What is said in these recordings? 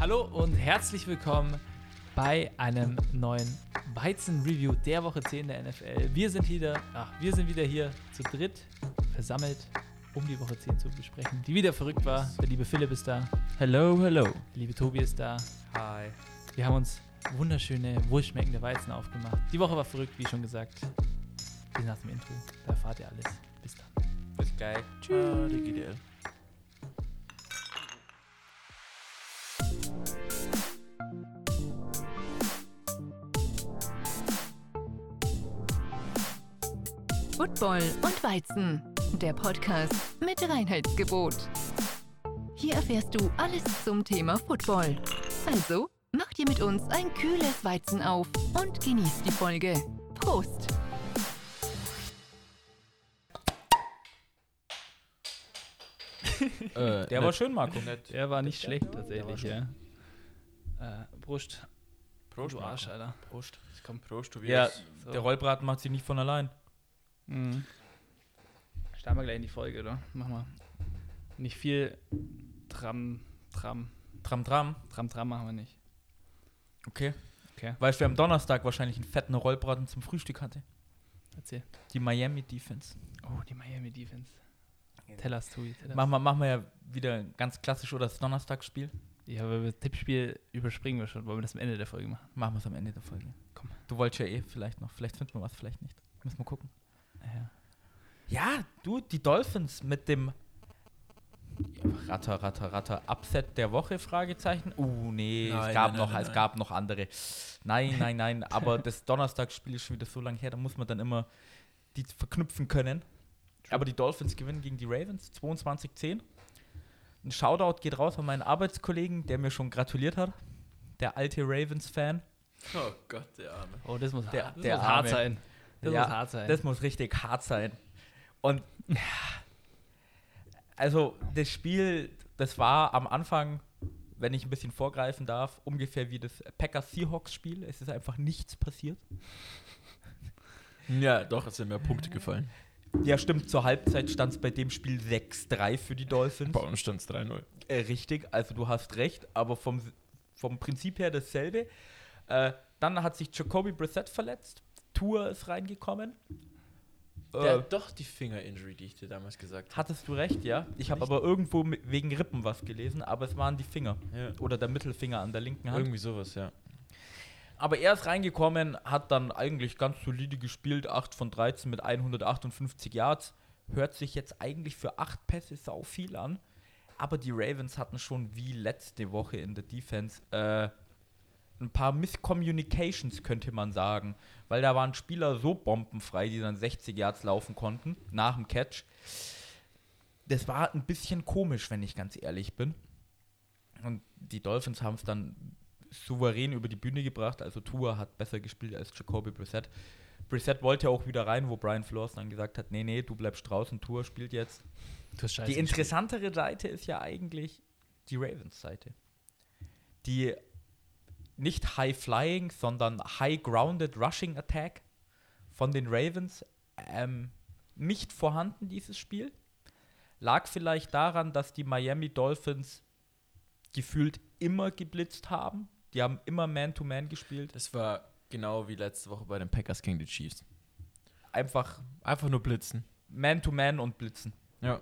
Hallo und herzlich willkommen bei einem neuen Weizen-Review der Woche 10 der NFL. Wir sind wieder, ach, wir sind wieder hier zu dritt versammelt, um die Woche 10 zu besprechen, die wieder verrückt war. Der liebe Philipp ist da, Hello, hello. der liebe Tobi ist da. Hi. Wir haben uns wunderschöne, wohlschmeckende Weizen aufgemacht. Die Woche war verrückt, wie schon gesagt. Bis nach dem Intro. Da erfahrt ihr alles. Bis dann. Bis gleich. Tschüss. Football und Weizen, der Podcast mit Reinheitsgebot. Hier erfährst du alles zum Thema Football. Also, mach dir mit uns ein kühles Weizen auf und genieß die Folge. Prost! Äh, Der war schön, Marco. Der war nicht schlecht tatsächlich, ja. Äh, Brust. Prost, du. Arsch, Alter. Prost. Komm. Prost, du Ja, So. Der Rollbraten macht sich nicht von allein. Mhm. Starten wir gleich in die Folge, oder? Mach mal. Nicht viel Tram, Tram, Tram, Tram. Tram, Tram machen wir nicht. Okay. Okay. Weißt du, wer am Donnerstag wahrscheinlich einen fetten Rollbraten zum Frühstück hatte? Erzähl. Die Miami Defense. Oh, die Miami Defense. Tell us, Tobi. Tell us. Machen wir, machen wir ja wieder ganz klassisch oder das Donnerstagsspiel. Ja, aber das Tippspiel überspringen wir schon. Wollen wir das am Ende der Folge machen? Machen wir es am Ende der Folge. Komm. Du wolltest ja eh vielleicht noch. Vielleicht finden wir was, vielleicht nicht. Müssen wir gucken. Ja. Ja, du, die Dolphins mit dem Ratter, Ratter, Ratter, Upset der Woche, Fragezeichen. Uh, nee, es Nein, gab nein, noch, nein, es gab noch andere. Nein, nein, nein, aber das Donnerstagsspiel ist schon wieder so lange her, da muss man dann immer die verknüpfen können. Aber die Dolphins gewinnen gegen die Ravens 22-10. Ein Shoutout geht raus an meinen Arbeitskollegen, der mir schon gratuliert hat. Der alte Ravens-Fan. Oh Gott, der Arme. Oh, das muss, Der- hart, das der muss hart Arme. sein. Das Ja, muss hart sein. Das muss richtig hart sein. Und ja, also das Spiel, das war am Anfang, wenn ich ein bisschen vorgreifen darf, ungefähr wie das Packers-Seahawks-Spiel. Es ist einfach nichts passiert. Ja, doch, es sind mehr Punkte gefallen. Ja, stimmt, zur Halbzeit stand es bei dem Spiel 6-3 für die Dolphins. Bei uns stand es 3-0. Äh, richtig, also du hast recht, aber vom, vom Prinzip her dasselbe. Äh, dann hat sich Jacoby Brissett verletzt. Tour ist reingekommen. Der Äh, hat doch die Finger-Injury, die ich dir damals gesagt habe. Hattest du recht, ja. Ich habe aber irgendwo wegen Rippen was gelesen, aber es waren die Finger. Ja. Oder der Mittelfinger an der linken Hand. Irgendwie sowas, ja. Aber er ist reingekommen, hat dann eigentlich ganz solide gespielt, 8 von 13 mit 158 Yards. Hört sich jetzt eigentlich für 8 Pässe sau viel an. Aber die Ravens hatten schon wie letzte Woche in der Defense äh, ein paar Miscommunications, könnte man sagen. Weil da waren Spieler so bombenfrei, die dann 60 Yards laufen konnten, nach dem Catch. Das war ein bisschen komisch, wenn ich ganz ehrlich bin. Und die Dolphins haben es dann souverän über die Bühne gebracht. Also Tua hat besser gespielt als Jacoby Brissett. Brissett wollte auch wieder rein, wo Brian Flores dann gesagt hat, nee, nee, du bleibst draußen, Tua spielt jetzt. Die interessantere Seite ist ja eigentlich die Ravens-Seite. Die nicht High-Flying, sondern High-Grounded Rushing Attack von den Ravens ähm, nicht vorhanden, dieses Spiel. Lag vielleicht daran, dass die Miami Dolphins gefühlt immer geblitzt haben. Die haben immer Man-to-Man gespielt. Das war genau wie letzte Woche bei den Packers gegen die Chiefs. Einfach Einfach nur blitzen. Man-to-Man und blitzen. Ja.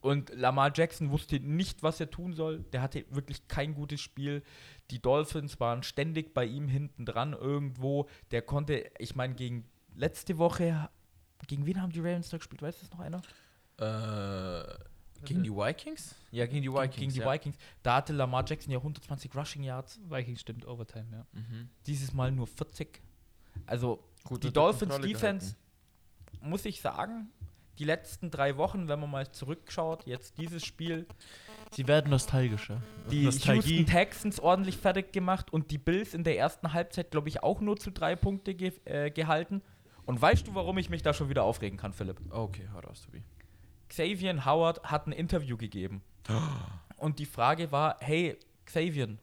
Und Lamar Jackson wusste nicht, was er tun soll. Der hatte wirklich kein gutes Spiel. Die Dolphins waren ständig bei ihm hinten dran irgendwo. Der konnte, ich meine, gegen letzte Woche, gegen wen haben die Ravens da gespielt? Weiß das noch einer? Äh, gegen die Vikings? Ja, gegen die Vikings. gegen die ja. Vikings. Da hatte Lamar Jackson ja 120 Rushing Yards. Vikings stimmt, Overtime, ja. Mhm. Dieses Mal nur 40. Also Gut, die Dolphins Defense, muss ich sagen, die letzten drei Wochen, wenn man mal zurückschaut, jetzt dieses Spiel, Sie werden nostalgischer. die Houston Texans ordentlich fertig gemacht und die Bills in der ersten Halbzeit, glaube ich, auch nur zu drei Punkte ge äh, gehalten. Und weißt du, warum ich mich da schon wieder aufregen kann, Philipp? Okay, hau raus, Tobi. Xavier Howard hat ein Interview gegeben. Und die Frage war, hey, Xavier,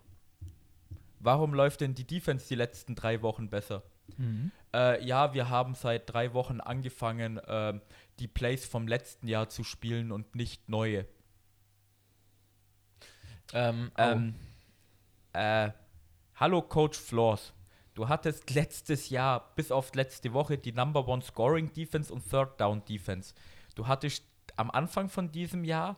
warum läuft denn die Defense die letzten drei Wochen besser? Äh, ja, wir haben seit drei Wochen angefangen, ähm, die Plays vom letzten Jahr zu spielen und nicht neue. Ähm, Ähm, Äh, hallo Coach Floors. Du hattest letztes Jahr bis auf letzte Woche die Number One Scoring Defense und Third Down Defense. Du hattest am Anfang von diesem Jahr,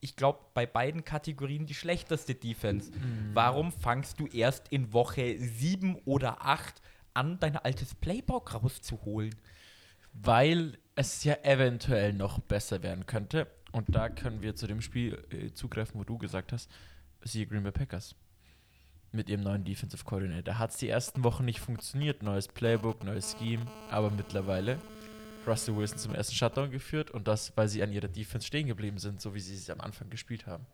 ich glaube, bei beiden Kategorien die schlechteste Defense. Warum fangst du erst in Woche 7 oder 8 an, dein altes Playbook rauszuholen? Weil es ja eventuell noch besser werden könnte. Und da können wir zu dem Spiel äh, zugreifen, wo du gesagt hast, siehe Green Bay Packers. Mit ihrem neuen Defensive Coordinator. Da hat es die ersten Wochen nicht funktioniert. Neues Playbook, neues Scheme. Aber mittlerweile Russell Wilson zum ersten Shutdown geführt. Und das, weil sie an ihrer Defense stehen geblieben sind, so wie sie es am Anfang gespielt haben.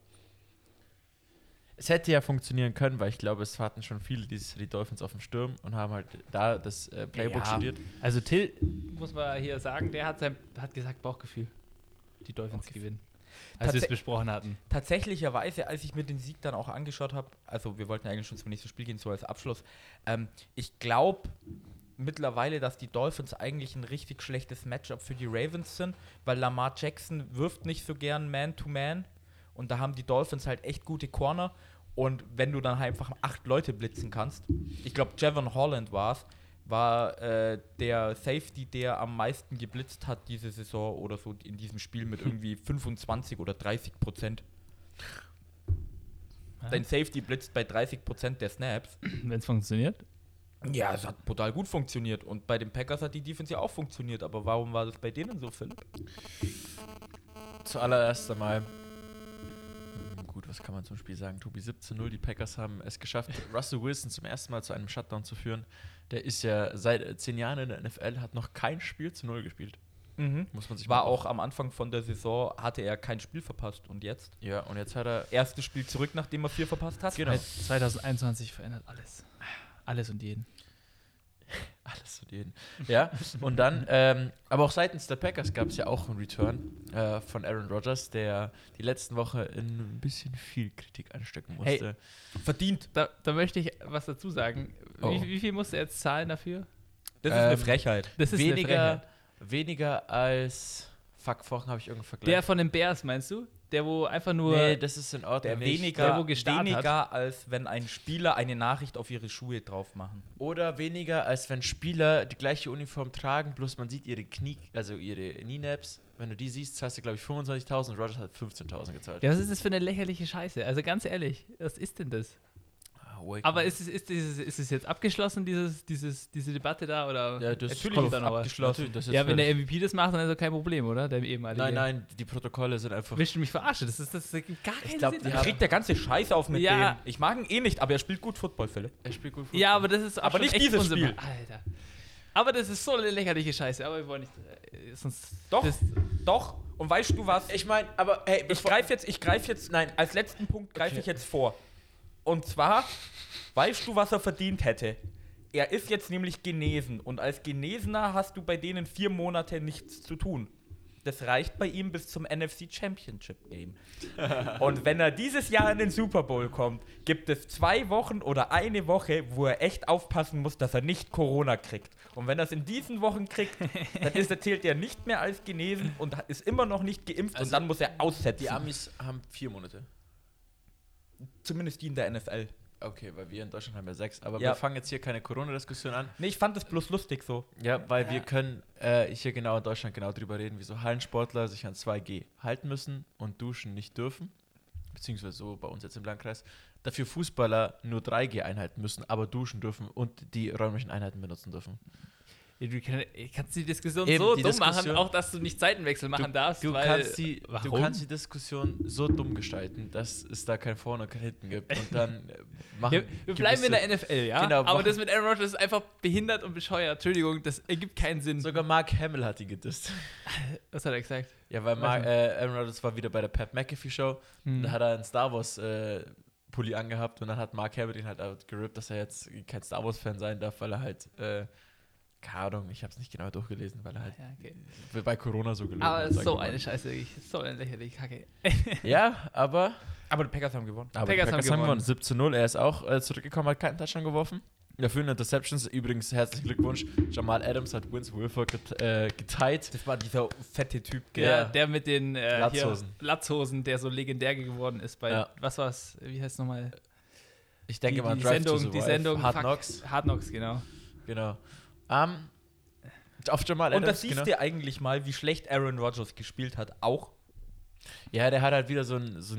Es hätte ja funktionieren können, weil ich glaube, es hatten schon viele dieses die Dolphins auf dem Sturm und haben halt da das äh, Playbook Ja. studiert. Also Till, muss man hier sagen, der hat, sein, hat gesagt Bauchgefühl. Die Dolphins gewinnen. Als wir es besprochen hatten. Tatsächlicherweise, als ich mir den Sieg dann auch angeschaut habe, also wir wollten eigentlich schon zum nächsten Spiel gehen, so als Abschluss, ähm, ich glaube mittlerweile, dass die Dolphins eigentlich ein richtig schlechtes Matchup für die Ravens sind, weil Lamar Jackson wirft nicht so gern Man-to-Man und da haben die Dolphins halt echt gute Corner und wenn du dann halt einfach acht Leute blitzen kannst, ich glaube Javon Holland war es, war äh, der Safety, der am meisten geblitzt hat diese Saison oder so in diesem Spiel mit irgendwie 25 oder 30 Prozent. Dein Safety blitzt bei 30 Prozent der Snaps. Wenn es funktioniert. Ja, es hat brutal gut funktioniert. Und bei den Packers hat die Defense ja auch funktioniert. Aber warum war das bei denen so, Philipp? Zuallererst einmal, gut, was kann man zum Spiel sagen? Tobi 17-0, die Packers haben es geschafft, Russell Wilson zum ersten Mal zu einem Shutdown zu führen. Der ist ja seit äh, zehn Jahren in der NFL, hat noch kein Spiel zu Null gespielt. Muss man sich War auch am Anfang von der Saison, hatte er kein Spiel verpasst. Und jetzt? Ja, und jetzt hat er. Erstes Spiel zurück, nachdem er vier verpasst hat. Genau. Seit 2021 verändert alles. Alles und jeden. Alles und jeden. Ja, und dann, ähm, aber auch seitens der Packers gab es ja auch einen Return äh, von Aaron Rodgers, der die letzten Woche in ein bisschen viel Kritik anstecken Hey, musste. Verdient. Da, da möchte ich was dazu sagen. Oh. Wie, wie viel musst du jetzt zahlen dafür? Das ist eine Ähm, Frechheit. Das ist eine weniger, Frechheit. weniger als. Fuck, vorhin habe ich irgendeinen Vergleich. Der von den Bears, meinst du? Der, wo einfach nur. nee, das ist in Ordnung. Der weniger, der, wo gestartet weniger als wenn ein Spieler eine Nachricht auf ihre Schuhe drauf machen. Oder weniger, als wenn Spieler die gleiche Uniform tragen, bloß man sieht ihre Knie, also ihre Knienaps. Wenn du die siehst, zahlst du, glaube ich, 25.000 und Rodgers hat 15.000 gezahlt. ja, was ist das für eine lächerliche Scheiße? Also ganz ehrlich, was ist denn das? Wake Aber ist es, ist, dieses, ist es jetzt abgeschlossen, dieses, dieses, diese Debatte da? Oder Ja, das Natürlich kommt da noch was. abgeschlossen. Natürlich, das ist Ja, wenn der MVP das macht, dann ist das kein Problem, oder? Der ehemalige. Nein, nein, die Protokolle sind einfach. Willst du mich verarschen? Das, ist, das ergibt gar keinen glaub, Sinn. die Da haben- kriegt der ganze Scheiß auf mit Ja. dem. Ich mag ihn eh nicht, aber er spielt gut Football, Philipp. Er spielt gut Fußball. Ja, aber das ist Aber nicht echt dieses Spiel. Alter. Aber das ist so eine lächerliche Scheiße. Aber wir wollen nicht. Äh, sonst Doch, Das, doch. Und weißt du was? Ich meine, aber hey, Ich greife jetzt, ich greife jetzt, nein, als letzten Punkt greife Okay. ich jetzt vor. Und zwar, weißt du, was er verdient hätte? Er ist jetzt nämlich genesen und als Genesener hast du bei denen vier Monate nichts zu tun. Das reicht bei ihm bis zum NFC Championship Game. und wenn er dieses Jahr in den Super Bowl kommt, gibt es zwei Wochen oder eine Woche, wo er echt aufpassen muss, dass er nicht Corona kriegt. Und wenn er es in diesen Wochen kriegt, dann ist er, zählt er nicht mehr als genesen und ist immer noch nicht geimpft Also und dann muss er aussetzen. die Amis haben vier Monate. Zumindest die in der NFL. Okay, weil wir in Deutschland haben ja sechs. Aber Ja. wir fangen jetzt hier keine Corona-Diskussion an. Nee, ich fand das bloß lustig so. Ja, weil wir können äh, hier genau in Deutschland genau drüber reden, wieso Hallensportler sich an 2G halten müssen und duschen nicht dürfen. Beziehungsweise so bei uns jetzt im Landkreis. Dafür Fußballer nur 3G einhalten müssen, aber duschen dürfen und die räumlichen Einheiten benutzen dürfen. Du kann, kannst die Diskussion Eben, so die dumm Diskussion- machen, auch dass du nicht Seitenwechsel machen darfst. Du, weil, kannst die, du kannst die Diskussion so dumm gestalten, dass es da kein Vorne und kein Hinten gibt. Und dann äh, machen wir, wir bleiben in der NFL, ja? Genau, Aber das mit Aaron Rodgers ist einfach behindert und bescheuert. Entschuldigung, das ergibt keinen Sinn. Sogar Mark Hamill hat ihn gedisst. Was hat er gesagt? Ja, weil Mark, äh, Aaron Rodgers war wieder bei der Pat McAfee Show. Hm. Da hat er einen Star Wars äh, Pulli angehabt und dann hat Mark Hamill ihn halt gerippt, dass er jetzt kein Star Wars Fan sein darf, weil er halt äh, keine Ahnung, ich habe es nicht genau durchgelesen, weil er halt Ja, okay. bei Corona so gelogen Aber hat. so mal. eine Scheiße, wirklich. So eine lächerliche Kacke. Ja, aber, Aber die Packers haben gewonnen. aber Packers die haben Packers haben gewonnen. gewonnen. 17 0. Er ist auch äh, zurückgekommen, hat keinen Touchdown geworfen. Dafür eine Interceptions. Übrigens, herzlichen Glückwunsch. Jamal Adams hat Vince Wilford get, äh, geteilt. Das war dieser fette Typ. Der, Ja. der mit den äh, Latzhosen. Hier, Latzhosen, der so legendär geworden ist bei, Ja. was war's, wie heißt es nochmal? Ich denke die, mal, die Drive to Sendung, die Sendung Hard Fuck- Knocks. Hard Knocks, genau. Genau. Ähm, auf Jamal Und da Adams, siehst genau. du eigentlich mal, wie schlecht Aaron Rodgers gespielt hat. Auch Ja, der hat halt wieder so ein, so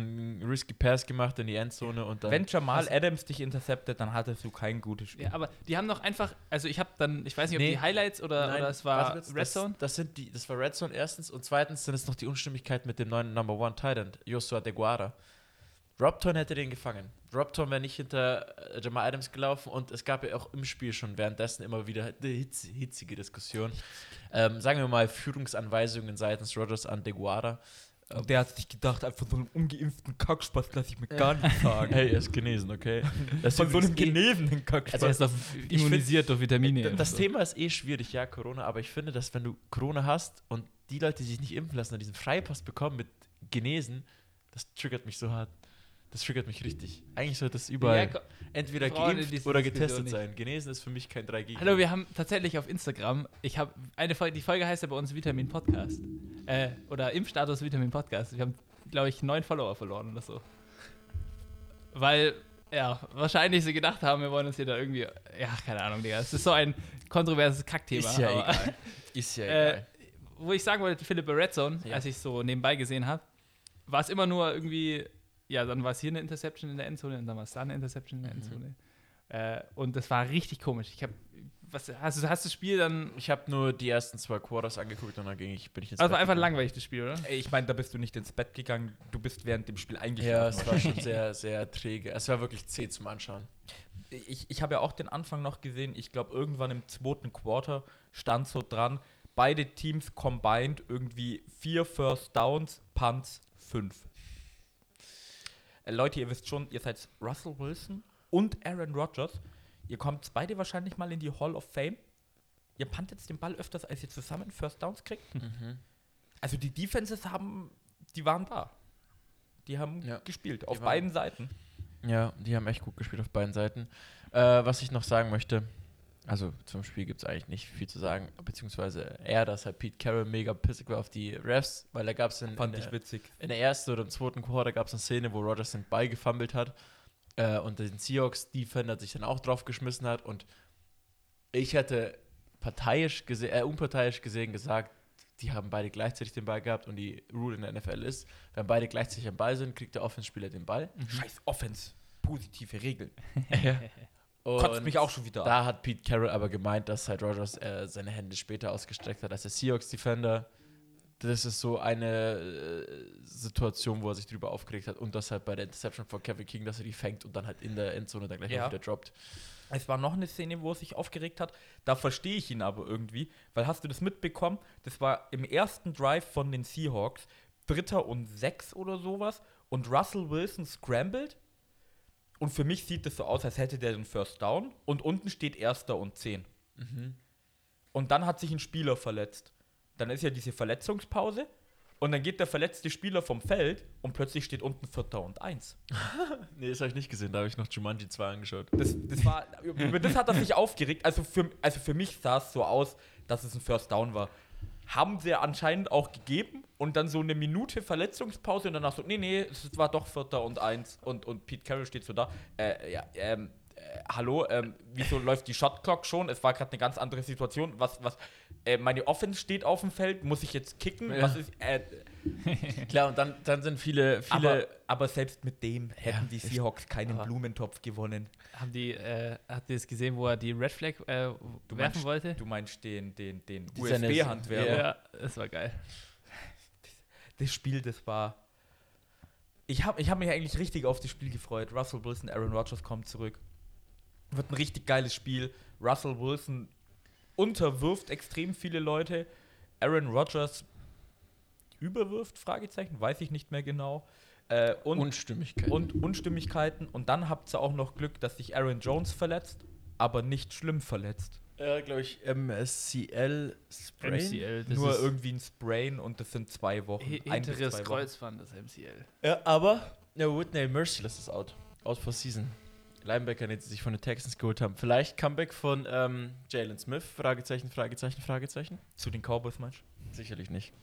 risky Pass gemacht in die Endzone und dann. wenn Jamal Adams dich interceptet, dann hattest du kein gutes Spiel. Ja, aber die haben doch einfach, also ich habe dann, ich weiß nicht, ob Nee. die Highlights oder, Nein, oder es war kurz, Red Zone. Das, das, sind die, das war Red Zone erstens und zweitens sind es noch die Unstimmigkeiten mit dem neuen Number One Titan, Joshua De Guara. Robton hätte den gefangen. Robton wäre nicht hinter äh, Jamal Adams gelaufen und es gab ja auch im Spiel schon währenddessen immer wieder eine hitz, hitzige Diskussion. Ähm, sagen wir mal Führungsanweisungen seitens Rogers an De Guara. Und der hat sich gedacht, einfach so einen ungeimpften Kackspaß lasse ich mir gar nicht sagen. Hey, er ist genesen, okay? Das Von so einem eh- genesenen Kackspaß. Also er ist find- immunisiert durch Vitamine. Und Das so. Thema ist eh schwierig, ja, Corona, aber ich finde, dass wenn du Corona hast und die Leute, die sich nicht impfen lassen, dann diesen Freipass bekommen mit Genesen, das triggert mich so hart. Das triggert mich richtig. Eigentlich sollte das überall Ja, entweder Freunde, geimpft oder getestet sein. Genesen ist für mich kein 3G. Hallo, wir haben tatsächlich auf Instagram, ich habe eine Folge, die Folge heißt ja bei uns Vitamin Podcast. Äh, oder Impfstatus Vitamin Podcast. Wir haben, glaube ich, neun Follower verloren oder so. Weil, ja, wahrscheinlich sie gedacht haben, wir wollen uns hier da irgendwie, ja, keine Ahnung, Digga. Es ist so ein kontroverses Kackthema. Ist ja aber- egal. Ist ja Äh, egal. wo ich sagen wollte, Philipp bei Red Zone, Ja. als ich so nebenbei gesehen habe, war es immer nur irgendwie, ja, dann war es hier eine Interception in der Endzone und dann war es da eine Interception in der Mhm. Endzone. Äh, und das war richtig komisch. Ich habe, was, hast, du, hast das Spiel dann, Ich habe nur die ersten zwei Quarters angeguckt und dann ging ich, bin ich ins also Bett war einfach gegangen. langweilig, das Spiel, oder? Ey, ich meine, da bist du nicht ins Bett gegangen, du bist während dem Spiel eingeschlafen. Ja, es war schon sehr, sehr träge. Es war wirklich zäh zum Anschauen. ich, ich habe ja auch den Anfang noch gesehen. Ich glaube, irgendwann im zweiten Quarter stand so dran, beide Teams combined irgendwie vier First Downs, Punts, fünf. Äh, Leute, ihr wisst schon, ihr seid Russell Wilson und Aaron Rodgers. Ihr kommt beide wahrscheinlich mal in die Hall of Fame. Ihr puntet den Ball öfters, als ihr zusammen First Downs kriegt. Mhm. Also die Defenses haben, die waren da. Die haben Ja, gespielt, auf beiden Seiten. Ja, die haben echt gut gespielt auf beiden Seiten. Äh, was ich noch sagen möchte, also zum Spiel gibt es eigentlich nicht viel zu sagen, beziehungsweise eher, dass halt Pete Carroll mega pissig war auf die Refs, weil da gab es in, in, ich witzig. in der ersten oder im zweiten Quarter gab es eine Szene, wo Rogers den Ball gefummelt hat äh, und den Seahawks-Defender sich dann auch drauf geschmissen hat und ich hätte parteiisch gesehen, äh, unparteiisch gesehen gesagt, die haben beide gleichzeitig den Ball gehabt und die Rule in der NFL ist, wenn beide gleichzeitig am Ball sind, kriegt der Offenspieler den Ball. Scheiß Offense. Positive Regeln. Und Kotzt mich auch schon wieder an. Da hat Pete Carroll aber gemeint, dass halt Rogers äh, seine Hände später ausgestreckt hat als der Seahawks-Defender. Das ist so eine äh, Situation, wo er sich drüber aufgeregt hat und das halt bei der Interception von Kevin King, dass er die fängt und dann halt in der Endzone dann gleich Ja. wieder droppt. Es war noch eine Szene, wo er sich aufgeregt hat. Da verstehe ich ihn aber irgendwie. Weil hast du das mitbekommen? Das war im ersten Drive von den Seahawks. Dritter und sechs oder sowas. Und Russell Wilson scrambled. Und für mich sieht es so aus, als hätte der den First Down. Und unten steht Erster und zehn. Und dann hat sich ein Spieler verletzt. Dann ist ja diese Verletzungspause. Und dann geht der verletzte Spieler vom Feld und plötzlich steht unten Vierter und eins. Nee, das habe ich nicht gesehen, da habe ich noch Jumanji 2 angeschaut. Das, das war, über das hat er sich aufgeregt. Also für, also für mich sah es so aus, dass es ein First Down war. Haben sie anscheinend auch gegeben und dann so eine Minute Verletzungspause und danach so, nee, nee, es war doch Vierter und Eins und, und Pete Carroll steht so da. Äh, ja, ähm, äh, hallo, ähm, wieso läuft die Shot Clock schon? Es war gerade eine ganz andere Situation. Was, was, äh, meine Offense steht auf dem Feld, muss ich jetzt kicken? Ja. Was ist, äh, Klar, und dann, dann sind viele, viele. aber, aber selbst mit dem hätten die ich- Seahawks keinen Blumentopf gewonnen. Haben die, äh, habt ihr es gesehen, wo er die Red Flag äh, werfen meinst- wollte? Du meinst den, den, den Die USB-Handwerker. Ja. Ja, das war geil. Das Spiel, das war. Ich habe ich hab mich eigentlich richtig auf das Spiel gefreut. Russell Wilson, Aaron Rodgers kommt zurück. Wird ein richtig geiles Spiel. Russell Wilson unterwirft extrem viele Leute. Aaron Rodgers überwirft, Fragezeichen, weiß ich nicht mehr genau. Äh, und, Unstimmigkeit. und Unstimmigkeiten. Und dann habt ihr auch noch Glück, dass sich Aaron Jones verletzt, aber nicht schlimm verletzt. äh, glaube ich, MSCL Sprain. MCL, das Nur ist irgendwie ein Sprain und das sind zwei Wochen. Hinteres zwei. Kreuzband, das MCL. Ja, aber ja, Whitney Merciless ist out. Out for season. Linebacker, den sie sich von den Texans geholt haben. Vielleicht Comeback von ähm, Jalen Smith? Fragezeichen, Fragezeichen, Fragezeichen. Zu den Cowboys meinst Sicherlich nicht.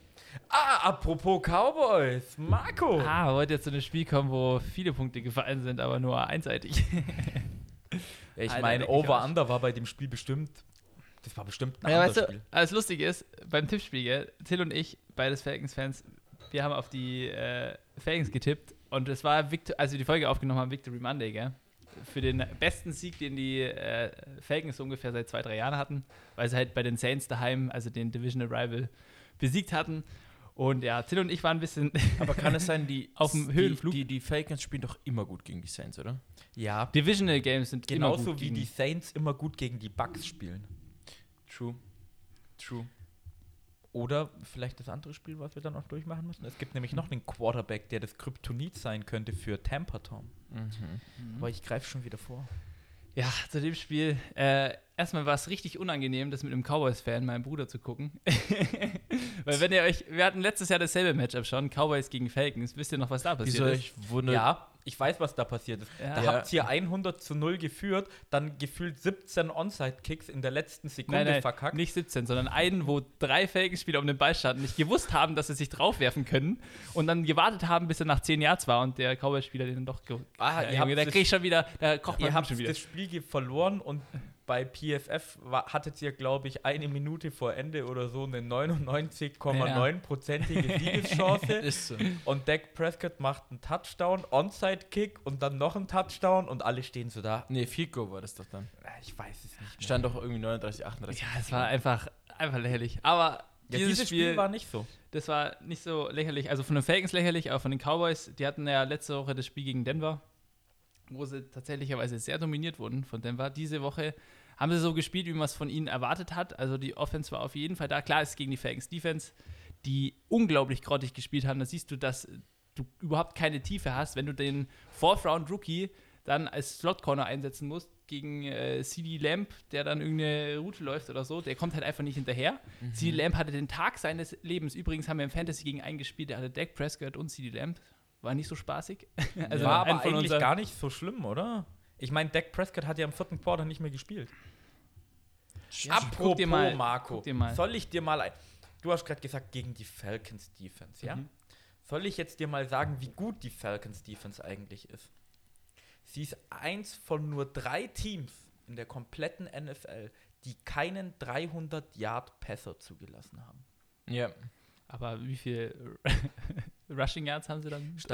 Ah, apropos Cowboys. Marco. Ah, heute jetzt zu einem Spiel kommen, wo viele Punkte gefallen sind, aber nur einseitig. Ich Alter, meine, Over-Under war bei dem Spiel bestimmt. Das war bestimmt ein Ja, anderes weißt du, Spiel. das Lustige ist, beim Tippspiel, gell, Till und ich, beides Falcons-Fans, wir haben auf die äh, Falcons getippt und es war, Victor als wir die Folge aufgenommen haben, Victory Monday, gell? Für den besten Sieg, den die äh, Falcons ungefähr seit zwei, drei Jahren hatten, weil sie halt bei den Saints daheim, also den Divisional Rival, besiegt hatten. Und ja, Till und ich waren ein bisschen Aber kann es sein, die Auf dem die- Höhenflug? Die, die Falcons spielen doch immer gut gegen die Saints, oder? Ja, Divisional Games sind immer genauso gut wie gegen- die Saints immer gut gegen die Bucks spielen. True. True. Oder vielleicht das andere Spiel, was wir dann noch durchmachen müssen. Es gibt nämlich noch einen Quarterback, der das Kryptonit sein könnte für Tampa Tom. Mhm. Aber ich greife schon wieder vor. Ja, zu dem Spiel. Äh, erstmal war es richtig unangenehm, das mit einem Cowboys-Fan, meinem Bruder, zu gucken. Weil wenn ihr euch, wir hatten letztes Jahr dasselbe Matchup schon, Cowboys gegen Falcons. Wisst ihr noch, was da passiert Wieso ist? ich wundere. Ja, ich weiß, was da passiert ist. Ja. Da Ja. habt ihr 100 zu 0 geführt, dann gefühlt 17 Onside-Kicks in der letzten Sekunde Nein, nein, verkackt. nicht 17, sondern einen, wo drei Falcons-Spieler um den Ball standen, nicht gewusst haben, dass sie sich draufwerfen können und dann gewartet haben, bis er nach 10 Yards war und der Cowboys-Spieler den dann doch ge Ah, ja, ihr habt der das- kriegt schon wieder, da kocht Ihr habt schon wieder. das Spiel verloren und bei PFF war, hattet ihr, glaube ich, eine Minute vor Ende oder so eine 99,9-prozentige Siegeschance. Ist so. Und Dak Prescott macht einen Touchdown, Onside-Kick und dann noch einen Touchdown und alle stehen so da. Nee, Goal war das doch dann. Ich weiß es nicht. Mehr. Stand doch irgendwie 39, 38. Ja, es war einfach, einfach lächerlich. Aber ja, dieses, dieses Spiel, war nicht so. Das war nicht so lächerlich. Also von den Falcons lächerlich, aber von den Cowboys, die hatten ja letzte Woche das Spiel gegen Denver, wo sie tatsächlicherweise sehr dominiert wurden von Denver. Diese Woche haben sie so gespielt, wie man es von ihnen erwartet hat. Also die Offense war auf jeden Fall da. Klar, es ist gegen die Falcons Defense, die unglaublich grottig gespielt haben. Da siehst du, dass du überhaupt keine Tiefe hast, wenn du den Fourth-Round-Rookie dann als Slot-Corner einsetzen musst gegen äh, CD Lamb, der dann irgendeine Route läuft oder so. Der kommt halt einfach nicht hinterher. CD Lamb hatte den Tag seines Lebens. Übrigens haben wir im Fantasy gegen einen gespielt, der hatte Dak Prescott und CD Lamb. War nicht so spaßig. also war ein aber eigentlich gar nicht so schlimm, oder? Ich meine, Dak Prescott hat ja im vierten Quarter nicht mehr gespielt. Ja, guck dir mal, Marco, guck dir mal. soll ich dir mal ein. Du hast gerade gesagt, gegen die Falcons Defense, ja? Mhm. Soll ich jetzt dir mal sagen, wie gut die Falcons Defense eigentlich ist? Sie ist eins von nur drei Teams in der kompletten NFL, die keinen 300-Yard-Passer zugelassen haben. Ja. Aber wie viel Rushing Yards haben sie dann sind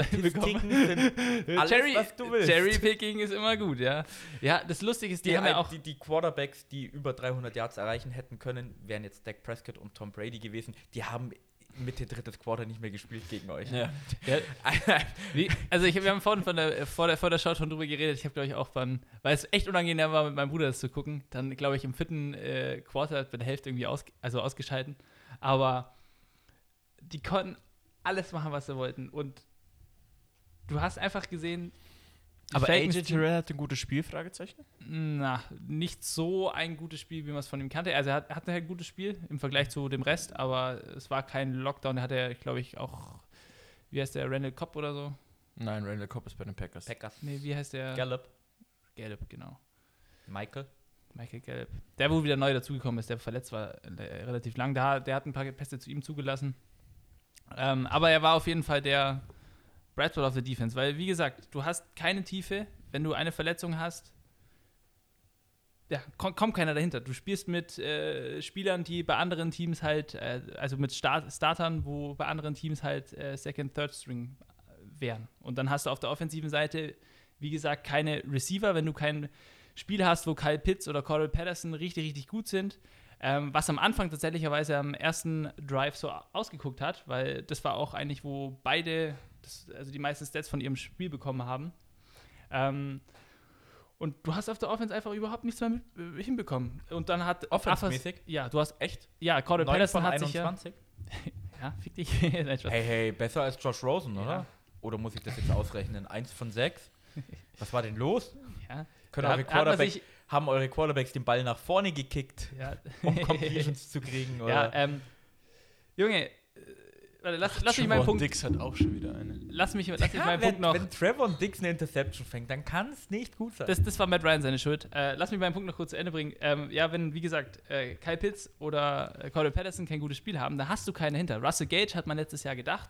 alles, Cherry, was du willst. Cherry-Picking ist immer gut, ja. Ja, das Lustige ist, die, Die, haben ja auch die, die Quarterbacks, die über 300 Yards erreichen hätten können, wären jetzt Dak Prescott und Tom Brady gewesen. Die haben Mitte drittes Quarter nicht mehr gespielt gegen euch. ja. Ja, wie, also ich, wir haben vorhin von der, vor, der, vor der Show schon drüber geredet. Ich habe, glaube ich, auch von, weil es echt unangenehm war, mit meinem Bruder das zu gucken. Dann, glaube ich, im vierten äh, Quarter bei der Hälfte irgendwie aus, also ausgeschalten. Aber die konnten alles machen, was sie wollten. Und du hast einfach gesehen, Aber AJ Terrell hat ein gutes Spiel, Fragezeichen? na, nicht so ein gutes Spiel, wie man es von ihm kannte. Also er hat, hatte halt ein gutes Spiel im Vergleich zu dem Rest, aber es war kein Lockdown. Er hatte, glaube ich, auch, wie heißt der, Randall Cobb oder so? Nein, Randall Cobb ist bei den Packers. Packers. Nee, wie heißt der? Gallup, Gallup, genau. Michael. Michael Gallup. Der, wo wieder neu dazugekommen ist, der verletzt war äh, relativ lang. Da, der hat ein paar Pässe zu ihm zugelassen. Ähm, aber er war auf jeden Fall der Bradford of the Defense, weil, wie gesagt, du hast keine Tiefe. Wenn du eine Verletzung hast, ja, kommt, keiner dahinter. Du spielst mit äh, Spielern, die bei anderen Teams halt, äh, also mit Start Startern, wo bei anderen Teams halt äh, Second, Third String wären. Und dann hast du auf der offensiven Seite, wie gesagt, keine Receiver, wenn du kein Spiel hast, wo Kyle Pitts oder Cordell Patterson richtig, richtig gut sind. Ähm, was am Anfang tatsächlicherweise am ersten Drive so ausgeguckt hat, weil das war auch eigentlich, wo beide, das, also die meisten Stats von ihrem Spiel bekommen haben. Ähm, und du hast auf der Offense einfach überhaupt nichts mehr mit, äh, hinbekommen. Und dann hat Offense-mäßig? Ja, du hast Echt? ja, Cordell 9 Patterson von hat sich ja, 21? ja, fick dich. Nein. Hey, hey, besser als Josh Rosen, oder? Ja. Oder muss ich das jetzt ausrechnen? Eins von sechs? Was war denn los? Ja, Können Da Quarterbacks, sich- haben eure Quarterbacks den Ball nach vorne gekickt, ja. um Completions zu kriegen? Oder? Ja, ähm, Junge, äh, warte, lass, lass mich meinen Punkt. Dix hat auch schon wieder eine. Lass mich, lass mich Ja, meinen wenn, Punkt noch. wenn Trevor und Dix eine Interception fängt, dann kann es nicht gut sein. Das, das war Matt Ryan seine Schuld. Äh, lass mich meinen Punkt noch kurz zu Ende bringen. Ähm, ja, wenn, wie gesagt, äh, Kyle Pitts oder äh, Cordell Patterson kein gutes Spiel haben, dann hast du keine hinter. Russell Gage hat man letztes Jahr gedacht.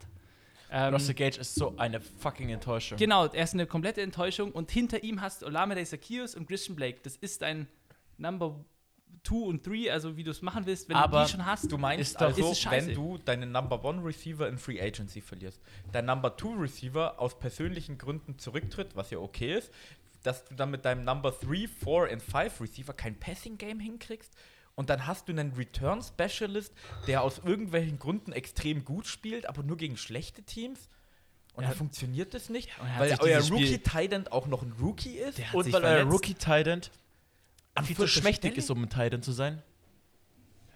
Ähm, Russell Gage ist so eine fucking Enttäuschung. Genau, er ist eine komplette Enttäuschung und hinter ihm hast du Olamide Zacchaeus und Christian Blake. Das ist ein Number 2 und 3, also wie du es machen willst, wenn Aber du die schon hast. Du meinst Ist also, ist wenn du deinen Number One Receiver in Free Agency verlierst, dein Number Two Receiver aus persönlichen Gründen zurücktritt, was ja okay ist, dass du dann mit deinem Number 3, 4 und 5 Receiver kein Passing Game hinkriegst und dann hast du einen Return Specialist, der aus irgendwelchen Gründen extrem gut spielt, aber nur gegen schlechte Teams. Und Ja. dann funktioniert das nicht, weil euer Rookie Titan auch noch ein Rookie ist. Der hat Und sich weil er verletzt. Rookie Titan An viel zu schmächtig ist, um ein Titan zu sein.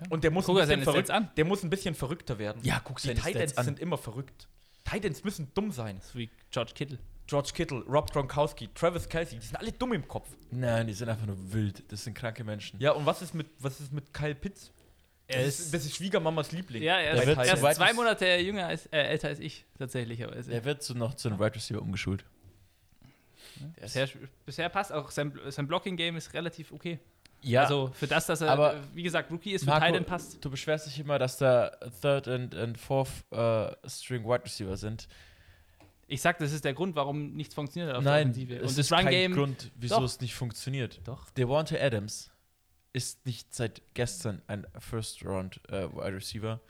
Und der muss, Guck ein bisschen verrückt, an. der muss ein bisschen verrückter werden. Ja, guck Die seine Stats Titans an. sind immer verrückt. Titans müssen dumm sein. So wie George Kittle. George Kittle, Rob Gronkowski, Travis Kelsey, die sind alle dumm im Kopf. Nein, die sind einfach nur wild. Das sind kranke Menschen. Ja, und was ist mit, was ist mit Kyle Pitts? Er Das ist- ist, das ist Schwiegermamas Liebling. Ja, er ist, wird er ist zwei Monate jünger als, äh, älter als ich, tatsächlicherweise. Der wird so noch zu einem Wide Receiver umgeschult. bisher, bisher passt auch, sein, sein Blocking-Game ist relativ okay. Ja, Also für das, dass er, aber- wie gesagt, Rookie ist, für Marco, Titan passt. du beschwerst dich immer, dass da Third and, and Fourth äh, String Wide Receiver sind. Ich sag, das ist der Grund, warum nichts funktioniert auf Nein, der Offensive. es Und ist das kein Grund, wieso Doch. es nicht funktioniert. Doch. Devonta Adams ist nicht seit gestern ein First Round äh, Wide Receiver.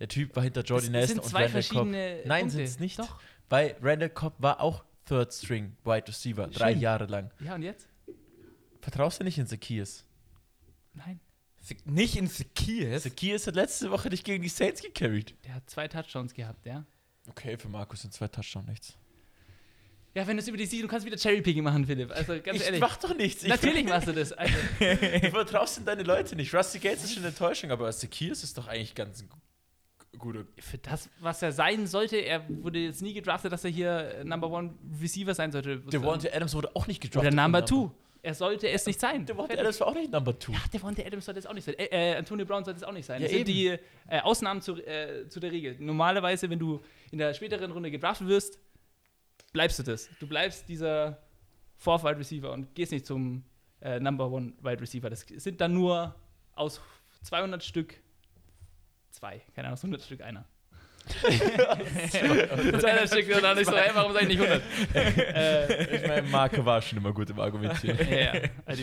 Der Typ war hinter Jordy das Nelson sind und zwei Randall Cobb. verschiedene Nein, Punkte. sind's nicht. Doch. Weil Randall Cobb war auch Third String Wide Receiver, drei. Jahre lang. Ja, und jetzt? Vertraust du nicht in Zacchaeus? Nein. Nicht in Zacchaeus. Zacchaeus hat letzte Woche dich gegen die Saints gecarried. Der hat zwei Touchdowns gehabt, ja. Okay, für Markus sind zwei Touchdowns nichts. Ja, wenn du es über die siehst, du kannst wieder Cherrypicking machen, Philipp. Also ganz ich ehrlich. mach doch nichts. Ich Natürlich machst du das. Also, Du vertraust in deine Leute nicht. Rusty Gates ist schon eine Enttäuschung, aber Zacchaeus ist doch eigentlich ganz ein gu- guter. für das, was er sein sollte, er wurde jetzt nie gedraftet, dass er hier äh, Number One Receiver sein sollte. Devonta Adams wurde auch nicht Oder gedraftet. Number Und Two. Er sollte es nicht sein. Devonta Fertig. Adams war auch nicht Number Two. Ja, Devonta Adams sollte es auch nicht sein. Äh, äh, Antonio Brown sollte es auch nicht sein. Ja, das sind eben. die äh, Ausnahmen zu, äh, zu der Regel. Normalerweise, wenn du in der späteren Runde gedraftet wirst, bleibst du das. Du bleibst dieser Fourth Wide Receiver und gehst nicht zum äh, Number One Wide Receiver. Das sind dann nur aus 200 Stück zwei. Keine Ahnung, aus 100 Stück einer. 200 Stück und dann ist so, hey, warum sag ich nicht 100? äh, Ich meine, Marke war schon immer gut im Argumentieren. ja, ja. Also,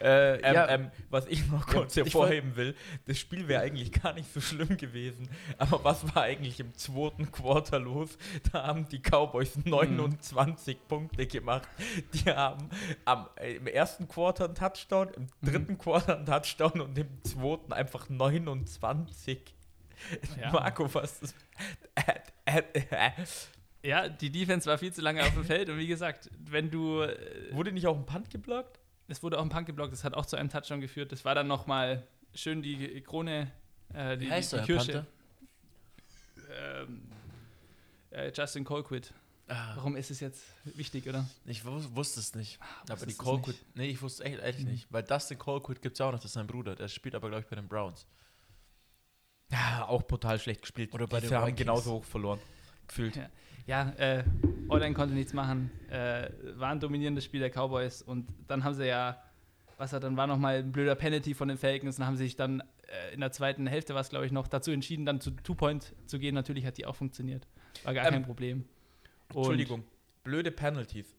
Äh, ähm, Ja. ähm, was ich noch kurz ich hervorheben will, das Spiel wäre eigentlich gar nicht so schlimm gewesen, aber was war eigentlich im zweiten Quarter los? Da haben die Cowboys 29 Punkte gemacht. Die haben am, äh, im ersten Quarter einen Touchdown, im dritten Quarter einen Touchdown und im zweiten einfach 29. Ja. Marco, was ist äh, äh, äh. Ja, die Defense war viel zu lange auf dem Feld und wie gesagt, wenn du. äh, Wurde nicht auch ein Punt geblockt? Es wurde auch ein Punt geblockt, das hat auch zu einem Touchdown geführt. Das war dann nochmal schön die Krone, äh, die, Wie heißt die, die Kirsche. Ähm, äh, Justin Colquitt. Ah, Warum ist es jetzt wichtig, oder? ich wus wusste es nicht. aber wusstest die es Colquitt, nicht? nee, ich wusste echt ehrlich Mhm. nicht. Weil Dustin Colquitt gibt es ja auch noch, das ist sein Bruder. Der spielt aber, glaube ich, bei den Browns. Ja, auch brutal schlecht gespielt. Oder bei Die den haben Vikings. genauso hoch verloren. Gefühlt. Ja. Ja, äh, Online konnte nichts machen. Äh, war ein dominierendes Spiel der Cowboys und dann haben sie ja, was er dann war nochmal ein blöder Penalty von den Falcons und haben sich dann äh, in der zweiten Hälfte war es glaube ich noch dazu entschieden, dann zu Two Point zu gehen. Natürlich hat die auch funktioniert, war gar Ähm, kein Problem. Und- Entschuldigung, blöde Penalties.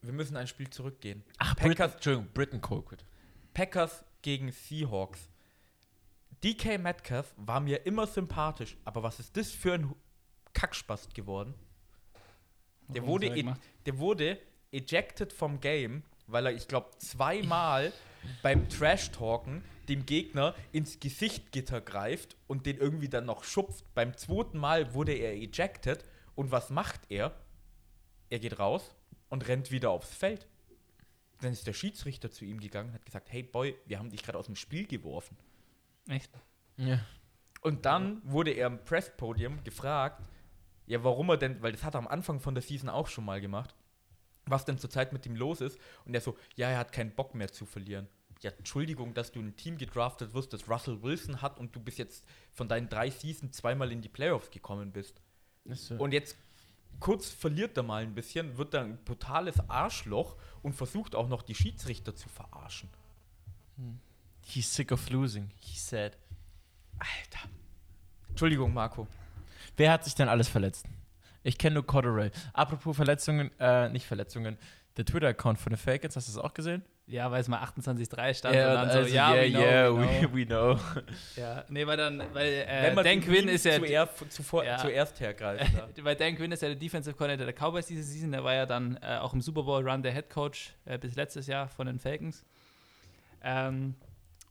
Wir müssen ein Spiel zurückgehen. Ach, Packers- Britton, Entschuldigung, Britton Colquitt. Packers gegen Seahawks. DK Metcalf war mir immer sympathisch, aber was ist das für ein Kackspast geworden? Der Warum wurde, e der wurde ejected vom Game, weil er, ich glaube, zweimal beim Trash-Talken dem Gegner ins Gesichtgitter greift und den irgendwie dann noch schupft. Beim zweiten Mal wurde er ejected und was macht er? Er geht raus und rennt wieder aufs Feld. Dann ist der Schiedsrichter zu ihm gegangen und hat gesagt, hey Boy, wir haben dich gerade aus dem Spiel geworfen. Echt? Ja. Und dann wurde er im Presspodium gefragt, ja, warum er denn, weil das hat er am Anfang von der Season auch schon mal gemacht, was denn zurzeit mit ihm los ist. Und er so, ja, er hat keinen Bock mehr zu verlieren. ja, Entschuldigung, dass du ein Team gedraftet wirst, das Russell Wilson hat und du bis jetzt von deinen drei Seasons zweimal in die Playoffs gekommen bist. Ist so. Und jetzt kurz verliert er mal ein bisschen, wird dann ein brutales Arschloch und versucht auch noch die Schiedsrichter zu verarschen. He's sick of losing, he said. Alter. Entschuldigung, Marco. Wer hat sich denn alles verletzt? Ich kenne nur Cotterell. Apropos Verletzungen, äh, nicht Verletzungen. Der Twitter-Account von den Falcons, hast du das auch gesehen? Ja, weil es mal 28-3 stand Ja, und dann also, so, ja, yeah, we know, yeah, we know. we, we know. Ja, nee, weil dann, weil äh, Dan Quinn ist ja, zuerst, zuvor, Ja. zuerst hergreift. Ja. weil Dan Quinn ist ja der Defensive Coordinator der Cowboys diese Season, der war ja dann äh, auch im Super Bowl Run der Head Coach äh, bis letztes Jahr von den Falcons. Ähm,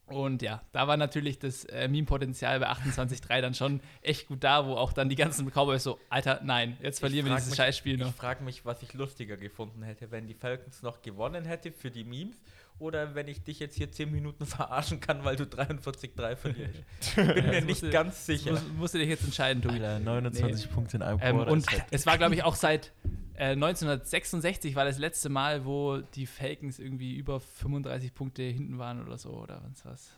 und ja, da war natürlich das äh, Meme-Potenzial bei 28-3 dann schon echt gut da, wo auch dann die ganzen Cowboys so, Alter, nein, jetzt verlieren wir dieses mich- Scheißspiel noch. Ich frage mich, was ich lustiger gefunden hätte, wenn die Falcons noch gewonnen hätte für die Memes oder wenn ich dich jetzt hier 10 Minuten verarschen kann, weil du 43-3 verlierst. Bin mir das nicht ganz sicher. Muss, musst du dich jetzt entscheiden, Tobi. Alter, 29 Punkte in einem Ähm, und halt- es war, glaube ich, auch seit äh, 1966 war das letzte Mal, wo die Falcons irgendwie über 35 Punkte hinten waren oder so oder was was.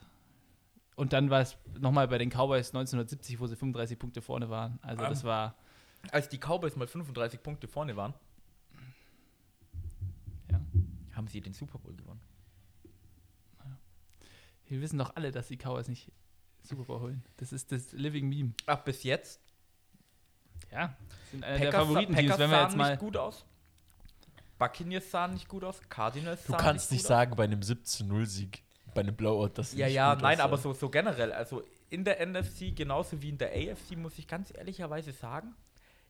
Und dann war es nochmal bei den Cowboys 1970, wo sie 35 Punkte vorne waren. Also Ah. das war, Als die Cowboys mal 35 Punkte vorne waren, ja. haben sie den Super Bowl gewonnen. Wir wissen doch alle, dass die Cowboys nicht Super Bowl holen. Das ist das Living Meme. Ach, bis jetzt. Ja, sind einer der Packers, Favoritenteams, Packers wenn wir sahen jetzt mal. nicht gut aus. Buccaneers sahen nicht gut aus. Cardinals du sahen kannst nicht gut sagen bei einem 17-0-Sieg, bei einem Blowout, dass Ja, nicht ja, gut nein, aussah. aber so, so generell. Also in der NFC genauso wie in der AFC muss ich ganz ehrlicherweise sagen,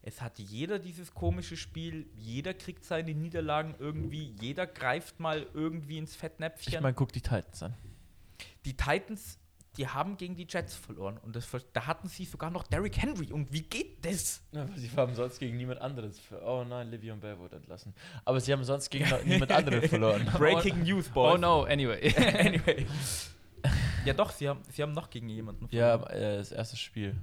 es hat jeder dieses komische Spiel, jeder kriegt seine Niederlagen irgendwie, jeder greift mal irgendwie ins Fettnäpfchen. Ich meine, guck die Titans an. die Titans, die haben gegen die Jets verloren und das, da hatten sie sogar noch Derrick Henry und wie geht das? Ja, sie haben sonst gegen niemand anderes. Oh nein, Livion Bell wurde entlassen. Aber sie haben sonst gegen niemand anderen verloren. Breaking News, Boys. Oh no, anyway. anyway. Ja doch, sie haben, sie haben noch gegen jemanden Ja, verloren. aber, äh, das erste Spiel.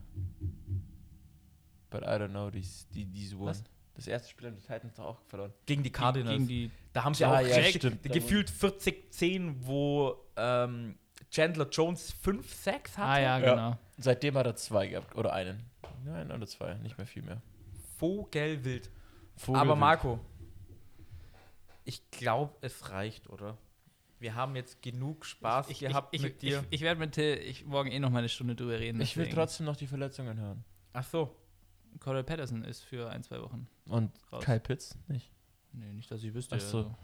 But I don't know, these, die, diese one. Was? Das erste Spiel haben die Titans doch auch verloren. Gegen die Cardinals. Gegen die, Da haben sie Ja, auch ja, gefühlt 40-10, wo ähm, Chandler Jones 5 Sacks hatte. ah ja, Ja. genau. Seitdem hat er zwei gehabt. Oder einen. Nein, oder zwei. Nicht mehr viel mehr. Vogelwild. Vogel Aber Marco, ich glaube, es reicht, oder? Wir haben jetzt genug Spaß ich, gehabt ich, mit ich, dir. Ich, ich werde mit Till ich morgen eh noch mal eine Stunde drüber reden. Ich will trotzdem noch die Verletzungen hören. Ach so. Cordell Patterson ist für ein, zwei Wochen Und raus. Kyle Pitts nicht. Nee, nicht, dass ich wüsste. Ach so. Also.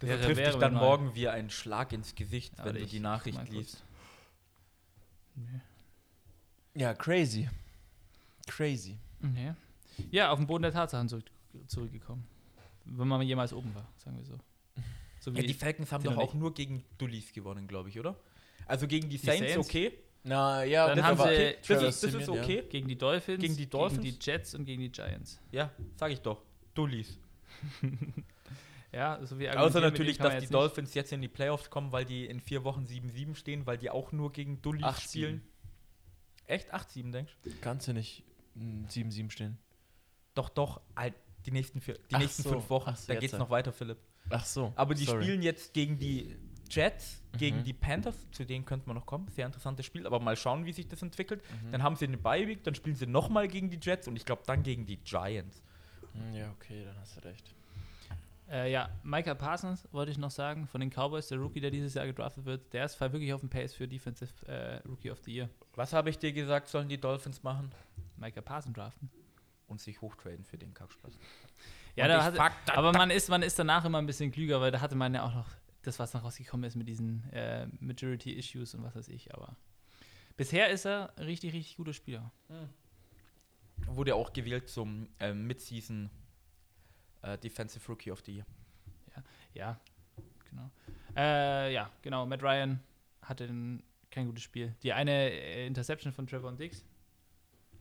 Das Wäre- trifft wäre dich dann mal- morgen wie ein Schlag ins Gesicht, Aber wenn du die Nachricht liest. Nee. Ja, crazy. Crazy. Nee. Ja, auf den Boden der Tatsachen zurück, zurückgekommen. Wenn man jemals oben war, sagen wir so. So Ja, die Falcons haben doch auch nur gegen Dullis gewonnen, glaube ich, oder? Also gegen die Die Saints, Saints? okay. Na ja, Dann das haben sie- okay. Das ist, das ist okay. gegen die Dolphins, Gegen die Dolphins? gegen die Jets und gegen die Giants. Ja, sag ich doch. Dullis. Ja, so wie Außer natürlich, dass die Dolphins jetzt in die Playoffs kommen, weil die in vier Wochen 7-7 stehen, weil die auch nur gegen Dullis Acht, spielen. Echt? 8-7, denkst du? Kannst du nicht mm, 7-7 stehen. Doch, doch. Halt, die nächsten, vier, die Ach nächsten so. fünf Wochen. So, da geht's ja. noch weiter, Philipp. Ach so. Aber die sorry. spielen jetzt gegen die Jets, gegen Mhm. die Panthers, zu denen könnte man noch kommen. Sehr interessantes Spiel, aber mal schauen, wie sich das entwickelt. Mhm. Dann haben sie eine Bye-Week, dann spielen sie nochmal gegen die Jets und ich glaube dann gegen die Giants. Hm, Ja, okay, dann hast du recht. Äh, ja, Micah Parsons wollte ich noch sagen, von den Cowboys, der Rookie, der dieses Jahr gedraftet wird, der ist voll wirklich auf dem Pace für Defensive äh, Rookie of the Year. Was habe ich dir gesagt, sollen die Dolphins machen? Micah Parsons draften. Und sich hochtraden für den Kackspaß. Ja, da hatte, fuck da- aber man ist, man ist danach immer ein bisschen klüger, weil da hatte man ja auch noch das, was noch rausgekommen ist mit diesen äh, Majority Issues und was weiß ich. Aber bisher ist er ein richtig, richtig guter Spieler. Wurde auch gewählt zum ähm, Midseason äh, Defensive Rookie of the Year. Ja, genau. Äh, ja, genau. Matt Ryan hatte ein, kein gutes Spiel. Die eine äh, Interception von Trevor Dix.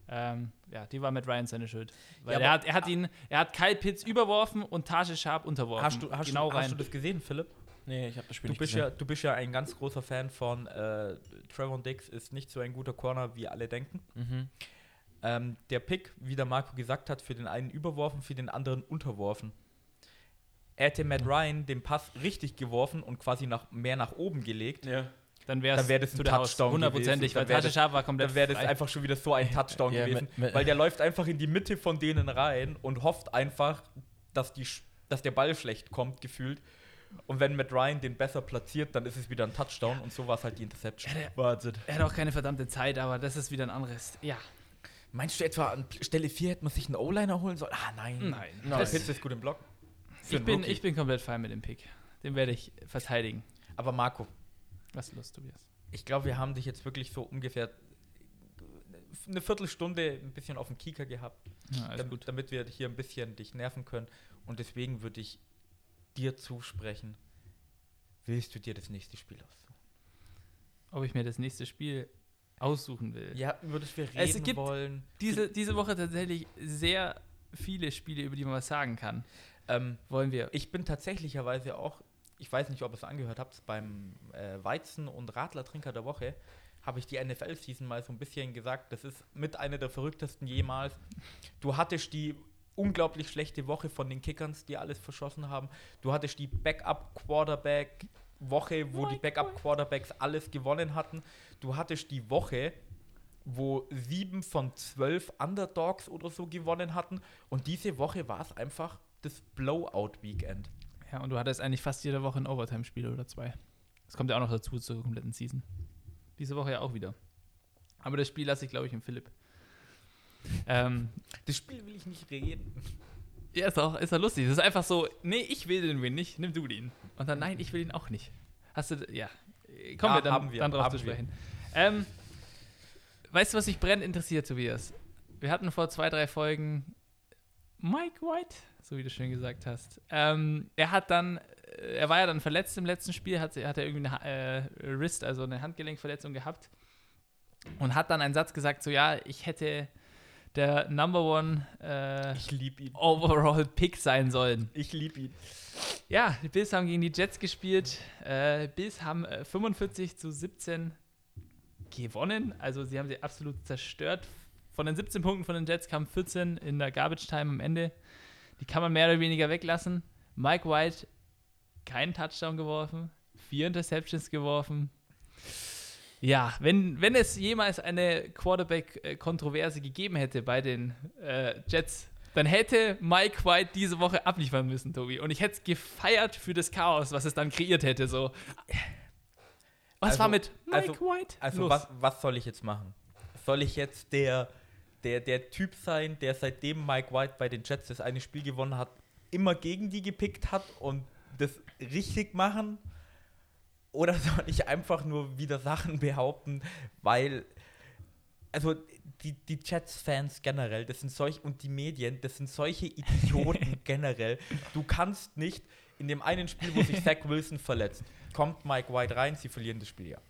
Ähm, ja, die war Matt Ryan seine Schuld. Weil Ja, er, hat, er hat ihn, er hat Kyle Pitts überworfen und Tage Sharp unterworfen. Hast du, hast, genau du, rein. hast du das gesehen, Philipp? Nee, ich habe das Spiel Du nicht bist, gesehen. ja, du bist ja ein ganz großer Fan von äh, Trevor Dix, ist nicht so ein guter Corner, wie alle denken. Mhm. Ähm, der Pick, wie der Marco gesagt hat, für den einen überworfen, für den anderen unterworfen. er hätte Matt Ryan den Pass richtig geworfen und quasi nach, mehr nach oben gelegt, Ja. Dann wäre wär das ein zu der Haus. Touchdown Hundertprozentig, gewesen. weil Tasche das- Scharf war komplett dann wäre das einfach schon wieder so ein Touchdown Ja, gewesen. mit- weil der läuft einfach in die Mitte von denen rein und hofft einfach, dass, die, dass der Ball schlecht kommt, gefühlt. Und wenn Matt Ryan den besser platziert, dann ist es wieder ein Touchdown und so war es halt die Interception. Ja. Er hat auch keine verdammte Zeit, aber das ist wieder ein anderes. Ja. Meinst du etwa an Stelle 4 hätte man sich einen O-Liner holen sollen? Ah, nein. Nein. Der Nein. Pitts ist gut im Block. Ich bin, Rookie. ich bin komplett fein mit dem Pick. Den werde ich verteidigen. Aber Marco, Was ist los, Tobias? ich glaube, wir haben dich jetzt wirklich so ungefähr eine Viertelstunde ein bisschen auf dem Kieker gehabt, Ja, damit, gut. damit wir hier ein bisschen dich nerven können. Und deswegen würde ich dir zusprechen, willst du dir das nächste Spiel aussuchen? Ob ich mir das nächste Spiel aussuchen will. Ja, über das wir reden Es gibt wollen. Diese, diese Woche tatsächlich sehr viele Spiele, über die man was sagen kann. Ähm, Wollen wir. ich bin tatsächlicherweise auch, ich weiß nicht, ob ihr es angehört habt, beim äh, Weizen- und Radlertrinker der Woche habe ich die NFL-Season mal so ein bisschen gesagt, das ist mit einer der verrücktesten jemals. Du hattest die unglaublich schlechte Woche von den Kickers, die alles verschossen haben. Du hattest die Backup-Quarterback-Woche, wo die Backup-Quarterbacks alles gewonnen hatten. Du hattest die Woche, wo sieben von zwölf Underdogs oder so gewonnen hatten. Und diese Woche war es einfach das Blowout-Weekend. Ja, und du hattest eigentlich fast jede Woche ein Overtime-Spiel oder zwei. Das kommt ja auch noch dazu zur kompletten Season. Diese Woche ja auch wieder. Aber das Spiel lasse ich, glaube ich, im Philipp. Ähm, Das Spiel will ich nicht reden. Ja, ist auch, ist auch lustig. Das ist einfach so, nee, ich will den Win nicht, nimm du den. Und dann, nein, ich will ihn auch nicht. Hast du, ja. Kommen Ja, wir dann, haben wir, dann drauf zu sprechen. Ähm, weißt du, was mich brennend interessiert, Tobias? Wir hatten vor zwei, drei Folgen Mike White, so wie du schön gesagt hast. Ähm, er hat dann, äh, er war ja dann verletzt im letzten Spiel, hat, hat er irgendwie eine äh, Wrist, also eine Handgelenkverletzung gehabt und hat dann einen Satz gesagt, so ja, ich hätte der Number One äh, Ich liebe ihn. Overall Pick sein sollen. Ich liebe ihn. Ja, die Bills haben gegen die Jets gespielt. Äh, Bills haben äh, 45 zu 17 gewonnen. Also sie haben sie absolut zerstört. Von den 17 Punkten von den Jets kamen 14 in der Garbage Time am Ende. Die kann man mehr oder weniger weglassen. Mike White keinen Touchdown geworfen, vier Interceptions geworfen. Ja, wenn, wenn es jemals eine Quarterback-Kontroverse gegeben hätte bei den äh, Jets, dann hätte Mike White diese Woche abliefern müssen, Tobi. Und ich hätte es gefeiert für das Chaos, was es dann kreiert hätte. So. Was Also- war mit Mike also- White? Also los? was, was soll ich jetzt machen? Soll ich jetzt der, der, der Typ sein, der seitdem Mike White bei den Jets das eine Spiel gewonnen hat, immer gegen die gepickt hat und das richtig machen? Oder soll ich einfach nur wieder Sachen behaupten, weil, also die, die Jets-Fans generell, das sind solch, und die Medien, das sind solche Idioten generell. Du kannst nicht in dem einen Spiel, wo sich Zach Wilson verletzt, kommt Mike White rein, sie verlieren das Spiel ja.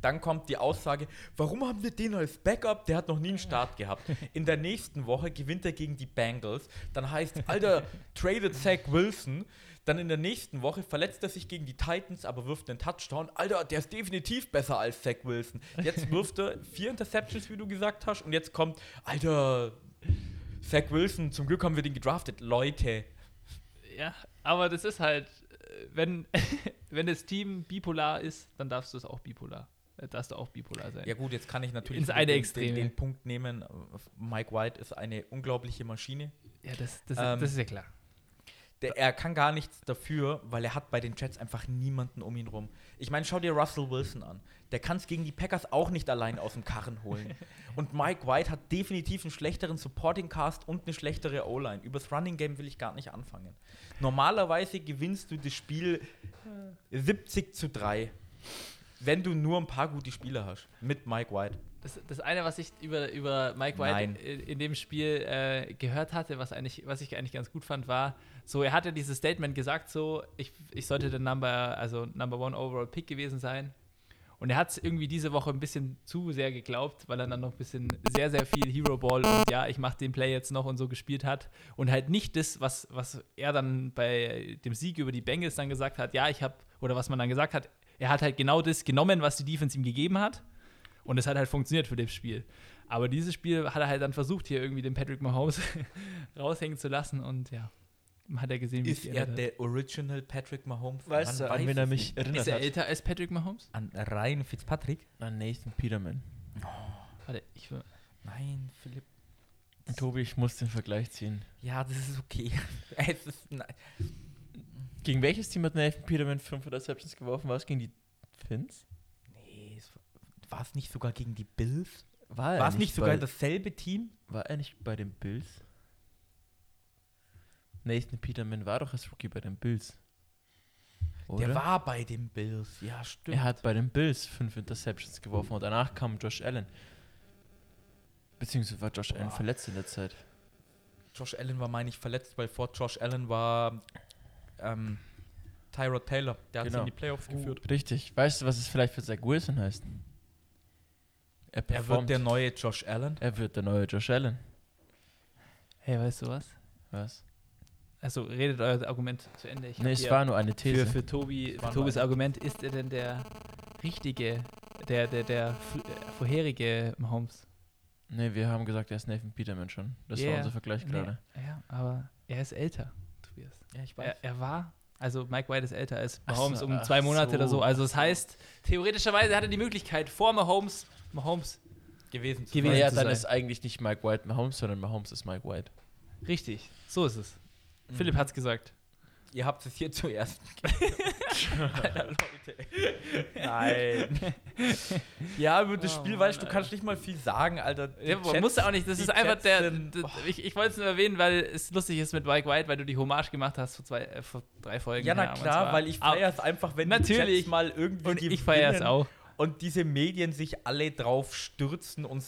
Dann kommt die Aussage, warum haben wir den als Backup? Der hat noch nie einen Start gehabt. In der nächsten Woche gewinnt er gegen die Bengals. Dann heißt, Alter, traded Zach Wilson. Dann in der nächsten Woche verletzt er sich gegen die Titans, aber wirft einen Touchdown. Alter, der ist definitiv besser als Zach Wilson. Jetzt wirft er vier Interceptions, wie du gesagt hast. Und jetzt kommt, Alter, Zach Wilson, zum Glück haben wir den gedraftet. Leute, Ja, aber das ist halt, äh, wenn, wenn das Team bipolar ist, dann darfst du es auch bipolar. Äh, Darfst du auch bipolar sein. Ja gut, jetzt kann ich natürlich. Den, den Punkt nehmen. Mike White ist eine unglaubliche Maschine. Ja, das, das, Ähm, das ist ja klar. Der, er kann gar nichts dafür, weil er hat bei den Jets einfach niemanden um ihn rum. Ich meine, schau dir Russell Wilson an. Der kann es gegen die Packers auch nicht allein aus dem Karren holen. Und Mike White hat definitiv einen schlechteren Supporting Cast und eine schlechtere O-Line. Übers Running Game will ich gar nicht anfangen. Normalerweise gewinnst du das Spiel 70 zu 3, wenn du nur ein paar gute Spieler hast. Mit Mike White. Das, das eine, was ich über, über Mike White in, in dem Spiel äh, gehört hatte, was, eigentlich, was ich eigentlich ganz gut fand, war, so, er hatte dieses Statement gesagt, so, ich, ich sollte der Number, also Number One Overall Pick gewesen sein. Und er hat es irgendwie diese Woche ein bisschen zu sehr geglaubt, weil er dann noch ein bisschen sehr, sehr viel Hero Ball und ja, ich mache den Play jetzt noch und so gespielt hat. Und halt nicht das, was, was er dann bei dem Sieg über die Bengals dann gesagt hat, ja, ich habe, oder was man dann gesagt hat, er hat halt genau das genommen, was die Defense ihm gegeben hat. Und es hat halt funktioniert für das Spiel. Aber dieses Spiel hat er halt dann versucht, hier irgendwie den Patrick Mahomes raushängen zu lassen. Und ja, hat er gesehen, wie Ist er hat. der Original Patrick Mahomes? Weißt du, an wen er mich nicht. erinnert Ist er hat? älter als Patrick Mahomes? An Ryan Fitzpatrick? An Nathan Peterman. Warte, ich will. Nein, Philipp. Tobi, ich muss den Vergleich ziehen. Ja, das ist okay. es ist, nein. Gegen welches Team hat Nathan Peterman 5 Interceptions geworfen? War es gegen die Finns? Nee, es war es nicht sogar gegen die Bills? War War es nicht sogar bei, dasselbe Team? War er nicht bei den Bills? Nathan Peterman war doch als Rookie bei den Bills. Oder? Der war bei den Bills. Ja, stimmt. er hat bei den Bills 5 Interceptions geworfen und danach kam Josh Allen. Beziehungsweise war Josh Allen Boah. verletzt in der Zeit. Josh Allen war, meine ich, verletzt, weil vor Josh Allen war ähm, Tyrod Taylor. Der hat sie Genau. in die Playoffs geführt. Richtig. Weißt du, was es vielleicht für Zach Wilson heißt? Er, Er wird der neue Josh Allen. er wird der neue Josh Allen. Hey, weißt du was? Was? Also redet euer Argument zu Ende. Ich Nee, es war nur eine für, These. für Tobi, war für Tobis. Argument, ist er denn der richtige, der, der, der äh, vorherige Mahomes? nee, wir haben gesagt, er ist Nathan Peterman schon. Das Yeah. war unser Vergleich gerade. Nee, ja, aber er ist älter, Tobias. Ja, ich Er, er war, also Mike White ist älter als Mahomes so, um zwei Monate oder so. so. Also das heißt, theoretischerweise hat er die Möglichkeit, vor Mahomes, Mahomes, gewesen zu Gewesen Naja, zu dann sein. ist eigentlich nicht Mike White Mahomes, sondern Mahomes ist Mike White. richtig, so ist es. Mhm. Philipp hat's gesagt. Ihr habt es hier zuerst. Alter, Leute. Nein. ja, über das Oh, Spiel, Mann, weißt du, Alter. kannst nicht mal viel sagen, Alter. Die Ja, man muss ja auch nicht, das ist einfach Jets der. sind- d- ich ich wollte es nur erwähnen, weil es lustig ist mit Mike White, weil du die Hommage gemacht hast vor, zwei, äh, vor drei Folgen. Ja, na her, und klar, weil ich feiere es einfach, wenn die Natürlich. Mal irgendwie Und ich feiere es auch. und diese Medien sich alle drauf stürzen und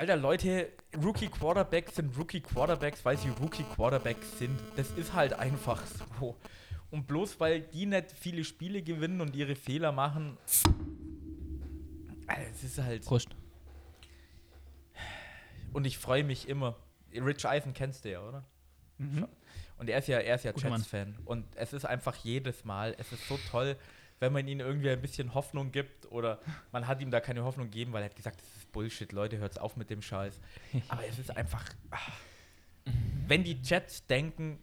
Alter, Leute, Rookie Quarterbacks sind Rookie Quarterbacks, weil sie Rookie Quarterbacks sind. Das ist halt einfach so. Und bloß weil die nicht viele Spiele gewinnen und ihre Fehler machen, Alter, es ist halt. Prost. Und ich freue mich immer. Rich Eisen kennst du ja, oder? Mhm. Und er ist ja, er ist ja. Jets-Fan. Und es ist einfach jedes Mal, es ist so toll, wenn man ihm irgendwie ein bisschen Hoffnung gibt oder man hat ihm da keine Hoffnung gegeben, weil er hat gesagt, das ist Bullshit, Leute, hört's auf mit dem Scheiß. Aber es ist einfach, ah. wenn die Jets denken,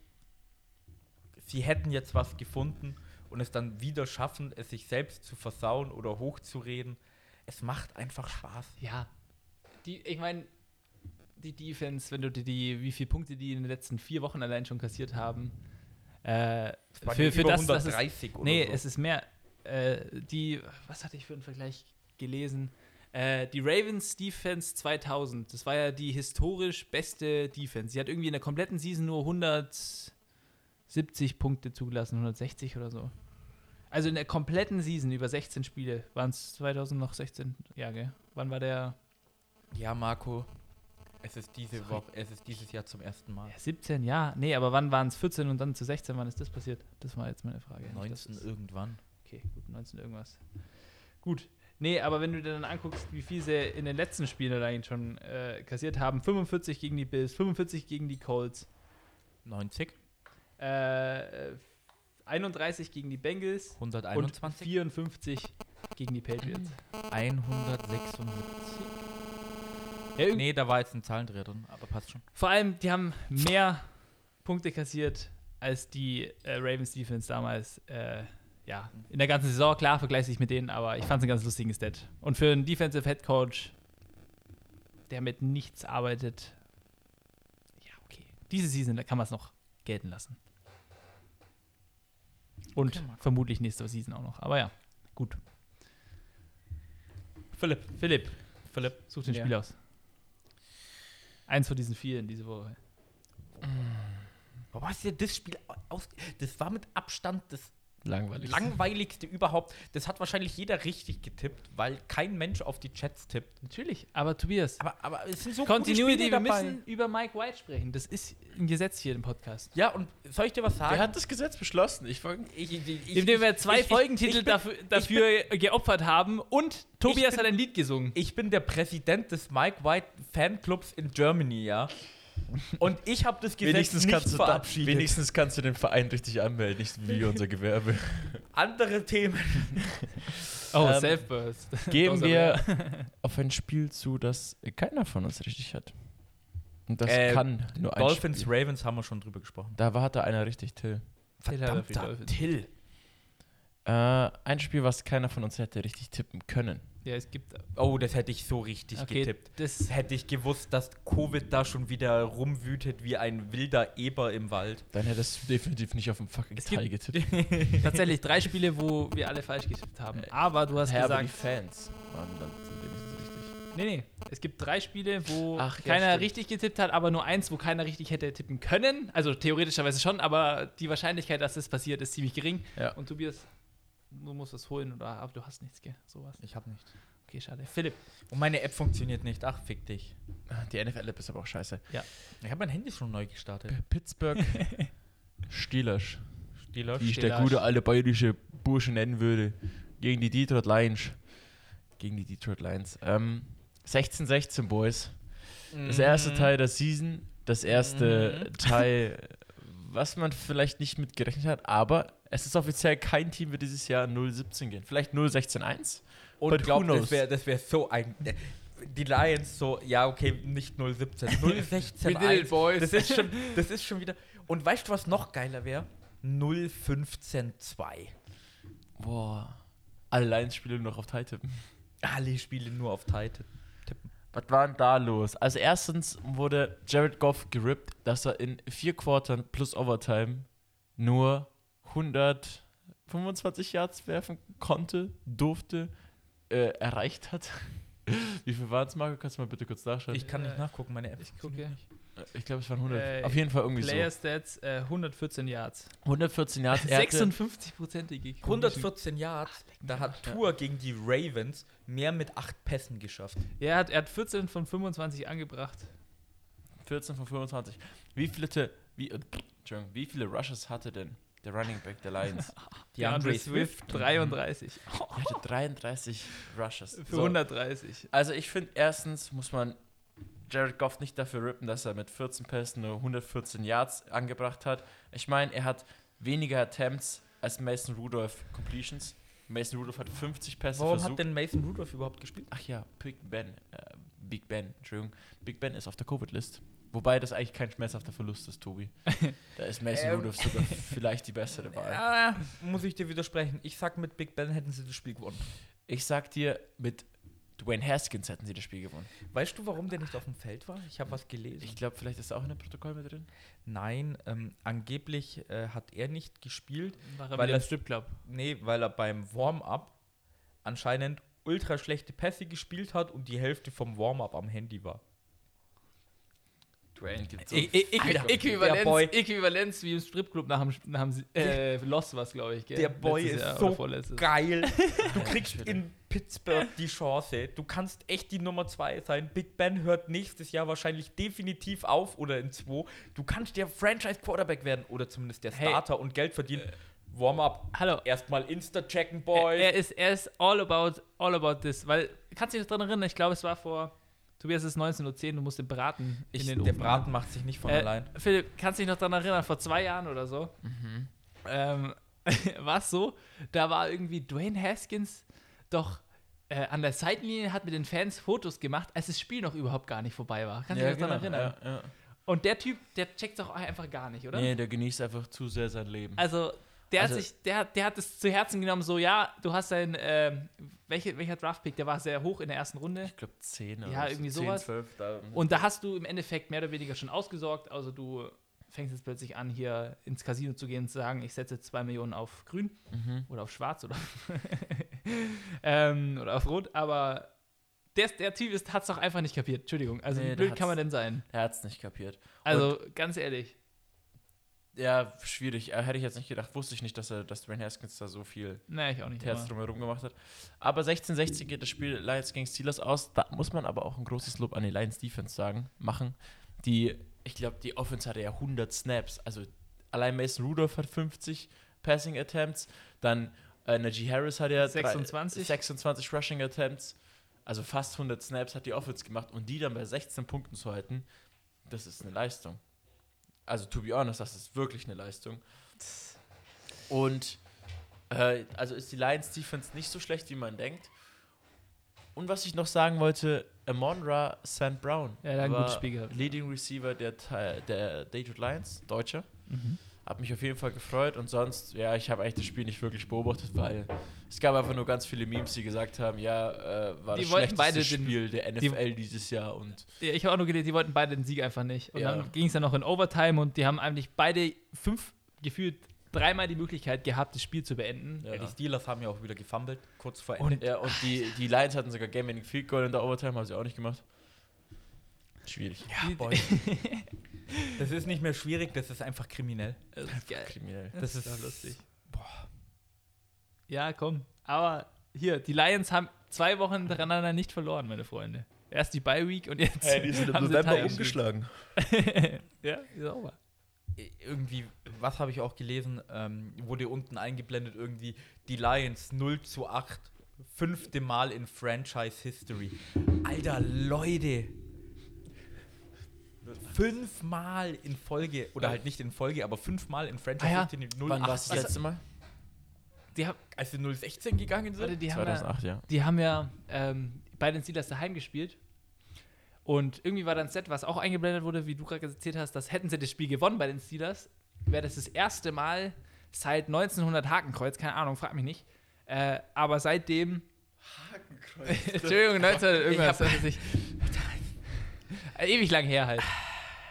sie hätten jetzt was gefunden und es dann wieder schaffen, es sich selbst zu versauen oder hochzureden, es macht einfach Spaß. Ja. Die, ich meine, die Defense, wenn du dir die, wie viele Punkte die in den letzten vier Wochen allein schon kassiert haben, äh, für, für das, das ist, 130 Nee, so. es ist mehr. Äh, die, was hatte ich für einen Vergleich gelesen? Äh, die Ravens Defense 2000, das war ja die historisch beste Defense. Sie hat irgendwie in der kompletten Season nur 170 Punkte zugelassen, 160 oder so. Also in der kompletten Season über 16 Spiele waren es 2000 noch 16. Ja, gell? Wann war der? Ja, Marco, es ist diese Sorry. Woche, es ist dieses Jahr zum ersten Mal. Ja, 17, ja. Nee, aber wann waren es 14 und dann zu 16? Wann ist das passiert? Das war jetzt meine Frage. Das 19 ist- irgendwann. Okay, gut, 19 irgendwas. Gut. Nee, aber wenn du dir dann anguckst, wie viel sie in den letzten Spielen allein schon äh, kassiert haben, 45 gegen die Bills, 45 gegen die Colts, 90, äh, äh, 31 gegen die Bengals und 121, 54 gegen die Patriots. 176. Ja, Nee, da war jetzt ein Zahlendreher drin, aber passt schon. Vor allem, die haben mehr Punkte kassiert als die äh, Ravens Defense damals. Äh, ja, in der ganzen Saison, klar, vergleiche ich mit denen, aber ich fand es einen ganz lustigen Stat. Und für einen Defensive Head Coach, der mit nichts arbeitet, ja, okay. Diese Season, da kann man es noch gelten lassen. Und vermutlich nächste Season auch noch. Aber ja, gut. Philipp, Philipp, Philipp, such den Ja. Spiel aus. Eins von diesen vielen diese Woche. Warum hast du dir das Spiel aus... Das war mit Abstand das Langweilig. langweiligste überhaupt. Das hat wahrscheinlich jeder richtig getippt, weil kein Mensch auf die Chats tippt. Natürlich, aber Tobias, Aber, aber es sind so Continuity, gute wir dabei. müssen über Mike White sprechen. Das ist ein Gesetz hier im Podcast. Ja, und soll ich dir was sagen? Wer hat das Gesetz beschlossen? Ich folge. ich, ich, ich, Indem wir zwei ich- ich- Folgentitel ich bin- dafür, dafür geopfert haben und Tobias bin- hat ein Lied gesungen. ich bin der Präsident des Mike White Fanclubs in Germany, ja. Und ich habe das Gesetz Wenigstens nicht kannst, du da, verabschiedet. wenigstens kannst du den Verein richtig anmelden, nicht wie unser Gewerbe. Andere Themen. Oh, Ähm, Self-Burst. Gehen Das wir auf ein Spiel zu, das keiner von uns richtig hat. Und das Äh, kann nur ein Dolphins. Ravens haben wir schon drüber gesprochen. Da war hatte einer richtig Till. Er Dolphins. Till. Äh, ein Spiel, was keiner von uns hätte richtig tippen können. Ja, es gibt. Oh, das hätte ich so richtig Okay, getippt. das. Hätte ich gewusst, dass Covid da schon wieder rumwütet wie ein wilder Eber im Wald. Dann hättest du definitiv nicht auf dem fucking Es Teil gibt- getippt. Tatsächlich drei Spiele, wo wir alle falsch getippt haben. Aber du hast aber gesagt. die Fans waren dann wenigstens richtig. Nee, nee. Es gibt drei Spiele, wo Ach, ja, keiner stimmt. richtig getippt hat, aber nur eins, wo keiner richtig hätte tippen können. Also theoretischerweise schon, aber die Wahrscheinlichkeit, dass das passiert, ist ziemlich gering. Ja. Und Tobias, du musst das holen, oder, aber du hast nichts, gell? Sowas. Ich hab nicht. Okay, schade. Philipp, Und meine App funktioniert nicht. Ach, fick dich. Die NFL-App ist aber auch scheiße. Ich habe mein Handy schon neu gestartet. Pittsburgh Steelers. Steelers. Wie ich der gute alte bayerische Bursche nennen würde. Gegen die Detroit Lions. Gegen die Detroit Lions. Ähm, 16-16, Boys. Das erste Mhm. Teil der Season. Das erste Teil, was man vielleicht nicht mit gerechnet hat. Aber es ist offiziell kein Team wird dieses Jahr 0-17 gehen. Vielleicht 0-16-1. Und glaub, das wäre das wär so ein. äh, Die Lions so, ja, okay, nicht 017, 016. We did it, boys. Das ist, schon, das ist schon wieder. Und weißt du, was noch geiler wäre? 015 2. Boah. Alle Lions-Spiele nur noch auf Teil tippen. Alle Spiele nur auf Titan. Was war denn da los? Also erstens wurde Jared Goff gerippt, dass er in vier Quartern plus Overtime nur 125 Yards werfen konnte, durfte, äh, erreicht hat. Wie viel waren es, Marco? Kannst du mal bitte kurz nachschauen? Ich kann nicht Äh, nachgucken, meine App. ich gucke. Äh, ich glaube, es waren 100. Äh, Auf jeden Fall irgendwie Player Stats, äh, 114 Yards. so. 114 Yards. Er hatte- 56-prozentige 114 Yards, da hat. Tour gegen die Ravens mehr mit 8 Pässen geschafft. Ja, er hat, er hat 14 von 25 angebracht. 14 von 25. Wie viele, wie, äh, wie viele Rushes hatte denn der Running Back der Lions? DeAndre Swift. 33. Er hatte 33 Rushes. Für So. 130. Also ich finde, erstens muss man Jared Goff nicht dafür rippen, dass er mit 14 Pässen nur 114 Yards angebracht hat. Ich meine, er hat weniger Attempts als Mason Rudolph Completions. Mason Rudolph hat 50 Pässe Warum versucht. hat denn Mason Rudolph überhaupt gespielt? Ach ja, Big Ben. Äh, Big Ben, Entschuldigung. Big Ben ist auf der Covid-List. Wobei das eigentlich kein schmerzhafter Verlust ist, Tobi. Da ist Mason Ähm. Rudolph sogar vielleicht die bessere Wahl. Ja, muss ich dir widersprechen. Ich sag, mit Big Ben hätten sie das Spiel gewonnen. Ich sag dir, mit Dwayne Haskins hätten sie das Spiel gewonnen. Weißt du, warum der nicht auf dem Feld war? Ich habe was gelesen. Ich glaube, vielleicht ist er auch in dem Protokoll mit drin. Nein, ähm, angeblich äh, hat er nicht gespielt. War Weil weil er Stripclub. Nee, weil er beim Warm-up anscheinend ultra schlechte Pässe gespielt hat und die Hälfte vom Warm-up am Handy war. Dwayne gibt Äqui- Alter, der Äquivalenz, Boy. Äquivalenz wie im Stripclub nach dem, nach dem äh, Lost was, glaube ich. Gell? Der Boy Letztes ist Jahr so. Geil. Du kriegst in Pittsburgh die Chance. Du kannst echt die Nummer zwei sein. Big Ben hört nächstes Jahr wahrscheinlich definitiv auf oder in zwei. Du kannst der Franchise-Quarterback werden oder zumindest der Hey. Starter und Geld verdienen. Warm-up. Hallo. Erstmal Insta-checken, Er, Boys. er, ist, er ist all about, all about this. Weil, kannst du dich dran erinnern? Ich glaube, es war vor. Tobias, es ist 19.10 Uhr, du musst den Braten Ich, in den der Ofen Braten macht sich nicht von Äh, allein. Philipp, kannst du dich noch daran erinnern, vor zwei Jahren oder so, Mhm. ähm, war es so, da war irgendwie Dwayne Haskins doch äh, an der Seitenlinie, hat mit den Fans Fotos gemacht, als das Spiel noch überhaupt gar nicht vorbei war. Kannst du dich noch daran erinnern? Ja, ja. Und der Typ, der checkt doch einfach gar nicht, oder? Nee, der genießt einfach zu sehr sein Leben. Also, der Also- hat sich, der, der hat es zu Herzen genommen, so, ja, du hast dein, ähm, welche, welcher Draftpick, der war sehr hoch in der ersten Runde. ich glaube 10 oder Ja, irgendwie 10, sowas. 12, da. Und da hast du im Endeffekt mehr oder weniger schon ausgesorgt. Also du fängst jetzt plötzlich an, hier ins Casino zu gehen und zu sagen, ich setze zwei Millionen auf grün Mhm. oder auf schwarz oder, ähm, oder auf rot. Aber der, der Typ hat es doch einfach nicht kapiert. Entschuldigung. Also Nee, wie blöd kann man denn sein? Er hat es nicht kapiert. Also ganz ehrlich. Ja, schwierig. Äh, hätte ich jetzt nicht gedacht. Wusste ich nicht, dass er, dass Dwayne Haskins da so viel Nee, ich auch nicht. Herz drumherum gemacht hat. Aber 16-16 geht das Spiel Lions gegen Steelers aus. Da muss man aber auch ein großes Lob an die Lions Defense sagen, machen. Die, ich glaube, die Offense hatte ja 100 Snaps. Also allein Mason Rudolph hat 50 Passing Attempts. Dann äh, Najee Harris hat ja drei- 26. 26 Rushing Attempts. Also fast 100 Snaps hat die Offense gemacht. Und die dann bei 16 Punkten zu halten, das ist eine Leistung. Also, to be honest, das ist wirklich eine Leistung. Und äh, also ist die Lions Defense nicht so schlecht, wie man denkt. Und was ich noch sagen wollte, Amonra St. Brown Ja, ein gutes Spiel gehabt. Leading Receiver der, der Detroit Lions, Deutscher. Mhm. Hat mich auf jeden Fall gefreut und sonst, ja, ich habe eigentlich das Spiel nicht wirklich beobachtet, weil es gab einfach nur ganz viele Memes, die gesagt haben, ja, äh, war Die das wollten schlechteste beide den- Spiel der NFL dieses Jahr und Ja, ich habe auch nur gelesen, die wollten beide den Sieg einfach nicht. Und Ja. dann ging es dann noch in Overtime und die haben eigentlich beide fünf, gefühlt dreimal die Möglichkeit gehabt, das Spiel zu beenden. Ja. Ja, die Steelers haben ja auch wieder gefummelt, kurz vor Und- Ende. ja, und die, die Lions hatten sogar Game Winning Field Goal in der Overtime, haben sie auch nicht gemacht. Schwierig. Die- Boy. das ist nicht mehr schwierig, das ist einfach kriminell. Das ist geil. Kriminell. Das, Das ist lustig. Ja, komm. Aber hier, die Lions haben zwei Wochen hintereinander nicht verloren, meine Freunde. Erst die Bye Week und jetzt haben sie Tiebreak. ja, sauber. Irgendwie, was habe ich auch gelesen, ähm, wurde unten eingeblendet, irgendwie die Lions 0 zu 8, fünfte Mal in Franchise History. Alter, Leute! Fünfmal in Folge, oder halt nicht in Folge, aber fünfmal in Franchise Ah ja. History 0 Wann war das letzte Mal? Die haben, Als sie 016 gegangen sind? warte, die haben ja, 2008, ja. die haben ja ähm, bei den Steelers daheim gespielt. Und irgendwie war dann ein Set, was auch eingeblendet wurde, wie du gerade erzählt hast, dass hätten sie das Spiel gewonnen bei den Steelers, wäre das das erste Mal seit 1900 Hakenkreuz, keine Ahnung, frag mich nicht. Äh, aber seitdem. Hakenkreuz. Entschuldigung, 1900 irgendwas. Ich. Äh, Ewig lang her halt.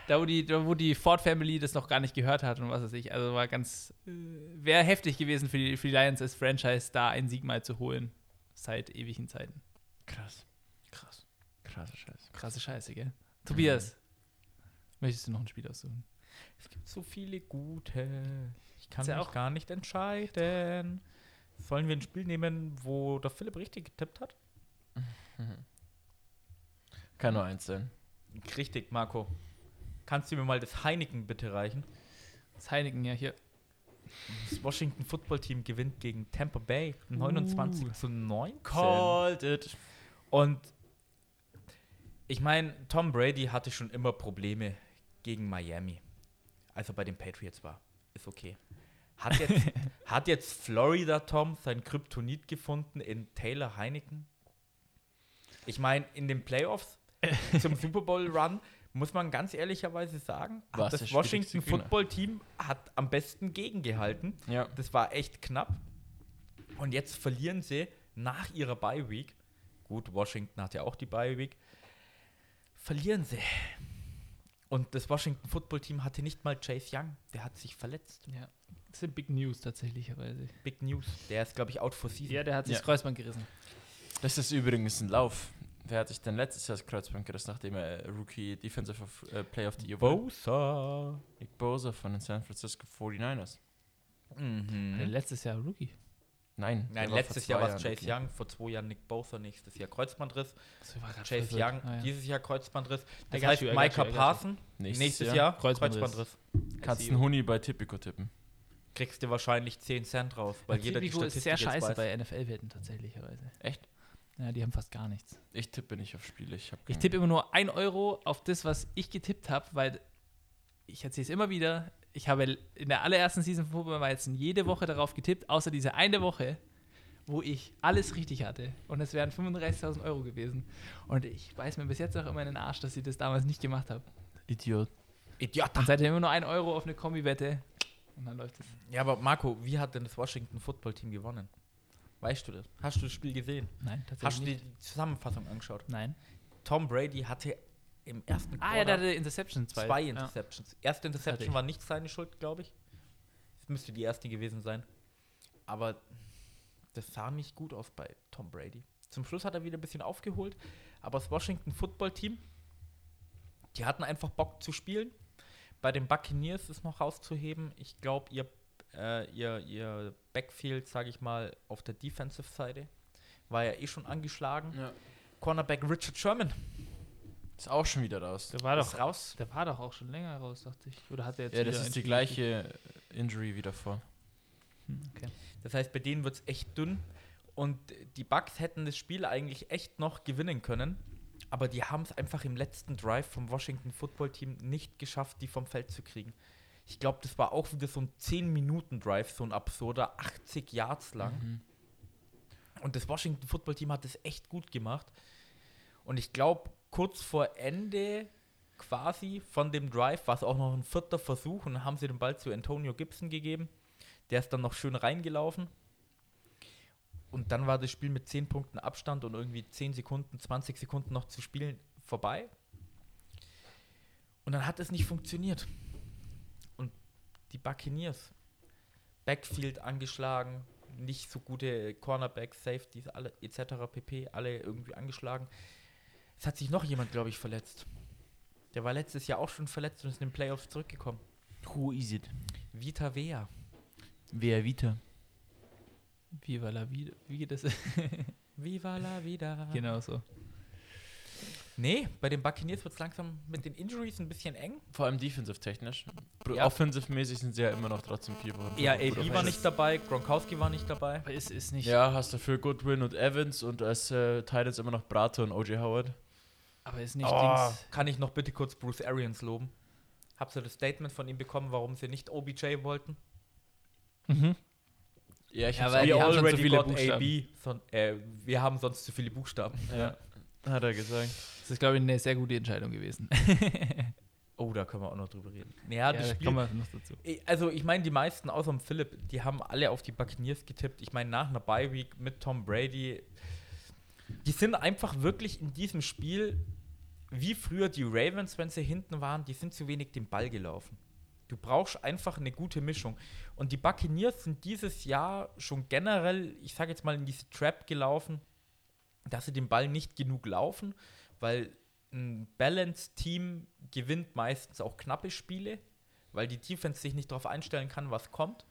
Da wo, die, da, wo die Ford Family das noch gar nicht gehört hat und was weiß ich. Also war ganz. Äh, Wäre heftig gewesen für die, für die Lions als Franchise, da einen Sieg mal zu holen. Seit ewigen Zeiten. Krass. Krass. Krasse Scheiße. Krasse Scheiße, gell? Tobias, möchtest du noch ein Spiel aussuchen? Es gibt so viele gute. Ich kann ja mich auch- gar nicht entscheiden. Sollen wir ein Spiel nehmen, wo der Philipp richtig getippt hat? Kann nur eins sein. Richtig, Marco. Kannst du mir mal das Heineken bitte reichen? Das Heineken ja hier. Das Washington Football Team gewinnt gegen Tampa Bay 29 zu 19. Called it. Und ich meine, Tom Brady hatte schon immer Probleme gegen Miami. Als er bei den Patriots war. Ist okay. Hat jetzt, hat jetzt Florida Tom sein Kryptonit gefunden in Taylor Heineken? Ich meine, in den Playoffs zum Super Bowl Run muss man ganz ehrlicherweise sagen, der das schwierigste Washington. Football Team hat am besten gegengehalten. Ja. Das war echt knapp. Und jetzt verlieren sie nach ihrer Bye Week. Gut, Washington hat ja auch die Bye Week. Verlieren sie. Und das Washington Football Team hatte nicht mal Chase Young. Der hat sich verletzt. Ja. Das sind Big News tatsächlicherweise. Big News. Der ist, glaube ich, out for season. Ja, der hat sich Ja. das Kreuzband gerissen. Das ist übrigens ein Lauf. Wer hat sich denn letztes Jahr das Kreuzband gerissen, nachdem er Rookie Defensive of, äh, Player of the Year wurde? Bosa. Nick Bosa von den San Francisco 49ers. Der Mhm. Letztes Jahr Rookie. Nein, Nein, letztes Jahr war es Chase Rookie. Young, vor zwei Jahren Nick Bosa, nächstes Jahr Kreuzbandriss. Das war grad Chase. Young, Ah, ja. dieses Jahr Kreuzbandriss. Das heißt, you, Micah. Parson, Nächstes, nächstes, Jahr. Jahr, Kreuzbandriss. Kreuzbandriss. Kannst einen Huni bei Tipico tippen. Kriegst du wahrscheinlich 10 Cent raus, weil Weil jeder die Tipico ist Statistik sehr jetzt scheiße weiß. bei NFL-Werten tatsächlicherweise. Echt? Ja, die haben fast gar nichts. Ich tippe nicht auf Spiele. Ich, Ich tippe immer nur 1 Euro auf das, was ich getippt habe, weil ich erzähle es immer wieder. Ich habe in der allerersten Season von Football Weizen jede Woche darauf getippt, außer diese eine Woche, wo ich alles richtig hatte. Und es wären 35.000 Euro gewesen. Und ich weiß mir bis jetzt auch immer in den Arsch, dass ich das damals nicht gemacht habe. Idiot. Idiot. Und seitdem immer nur 1 Euro auf eine Kombi-Wette. Und dann läuft es. Ja, aber Marco, wie hat denn das Washington Football Team gewonnen? Weißt du das? Hast du das Spiel gesehen? Nein, Hast tatsächlich du nicht. die Zusammenfassung angeschaut? Nein. Tom Brady hatte im ersten Ah ja, der hatte Interception zwei. zwei Ja. Interceptions. Erste Hatte Interception war nicht seine Schuld, glaube ich. Das müsste die erste gewesen sein. Aber das sah nicht gut aus bei Tom Brady. Zum Schluss hat er wieder ein bisschen aufgeholt, aber das Washington Football Team, die hatten einfach Bock zu spielen. Bei den Buccaneers ist noch rauszuheben. Ich glaube, ihr, äh, ihr, ihr Backfield, sage ich mal, auf der Defensive-Seite war ja eh schon angeschlagen. Ja. Cornerback Richard Sherman Ist auch schon wieder raus. Der war ist doch, raus. der war doch auch schon länger raus, dachte ich. Oder hat er jetzt Ja, das ist die gleiche Injury wie davor. Hm, okay. Das heißt, bei denen wird es echt dünn. Und die Bucks hätten das Spiel eigentlich echt noch gewinnen können. Aber die haben es einfach im letzten Drive vom Washington Football Team nicht geschafft, die vom Feld zu kriegen. Ich glaube, das war auch wieder so ein 10-Minuten-Drive, so ein absurder, 80 Yards lang. Mhm. Und das Washington Football Team hat das echt gut gemacht. Und ich glaube, kurz vor Ende quasi von dem Drive war es auch noch ein vierter Versuch und dann haben sie den Ball zu Antonio Gibson gegeben. Der ist dann noch schön reingelaufen. Und dann war das Spiel mit 10 Punkten Abstand und irgendwie 10 Sekunden, 20 Sekunden noch zu spielen vorbei. Und dann hat es nicht funktioniert. Die Buccaneers, Backfield angeschlagen, nicht so gute Cornerbacks, Safeties, alle etc. pp. alle irgendwie angeschlagen. Es hat sich noch jemand, glaube ich, verletzt. Der war letztes Jahr auch schon verletzt und ist in den Playoffs zurückgekommen. Who is it? Vita Vea. Wer Vita? Viva la vida. Wie geht das? Viva la vida. genau so. Nee, bei den Buccaneers wird es langsam mit den Injuries ein bisschen eng. Vor allem defensive-technisch. Ja. Offensive-mäßig sind sie ja immer noch trotzdem vier Wochen. Ja, AB war nicht dabei, Gronkowski war nicht dabei. Aber es ist nicht. Ja, hast dafür Goodwin und Evans und als äh, Titans immer noch Brato und OJ Howard. Aber ist nicht Oh, Dings. kann ich noch bitte kurz Bruce Arians loben? Habt ihr das Statement von ihm bekommen, warum sie nicht OBJ wollten? Mhm. Ja, ich Ja, hab's weil schon zu viele got Buchstaben. AB. Son, äh, wir haben sonst zu viele Buchstaben. ja, hat er gesagt. Das ist, glaube ich, eine sehr gute Entscheidung gewesen. Oh, da können wir auch noch drüber reden. Ja, das da Spiel, kommen wir noch dazu. Also ich meine, die meisten außer dem Philipp, die haben alle auf die Buccaneers getippt. Ich meine, nach einer Bye-Week mit Tom Brady, die sind einfach wirklich in diesem Spiel, wie früher die Ravens, wenn sie hinten waren, die sind zu wenig den Ball gelaufen. Du brauchst einfach eine gute Mischung. Und die Buccaneers sind dieses Jahr schon generell, ich sage jetzt mal, in diese Trap gelaufen, dass sie den Ball nicht genug laufen, weil ein Balance-Team gewinnt meistens auch knappe Spiele, weil die Defense sich nicht darauf einstellen kann, was kommt.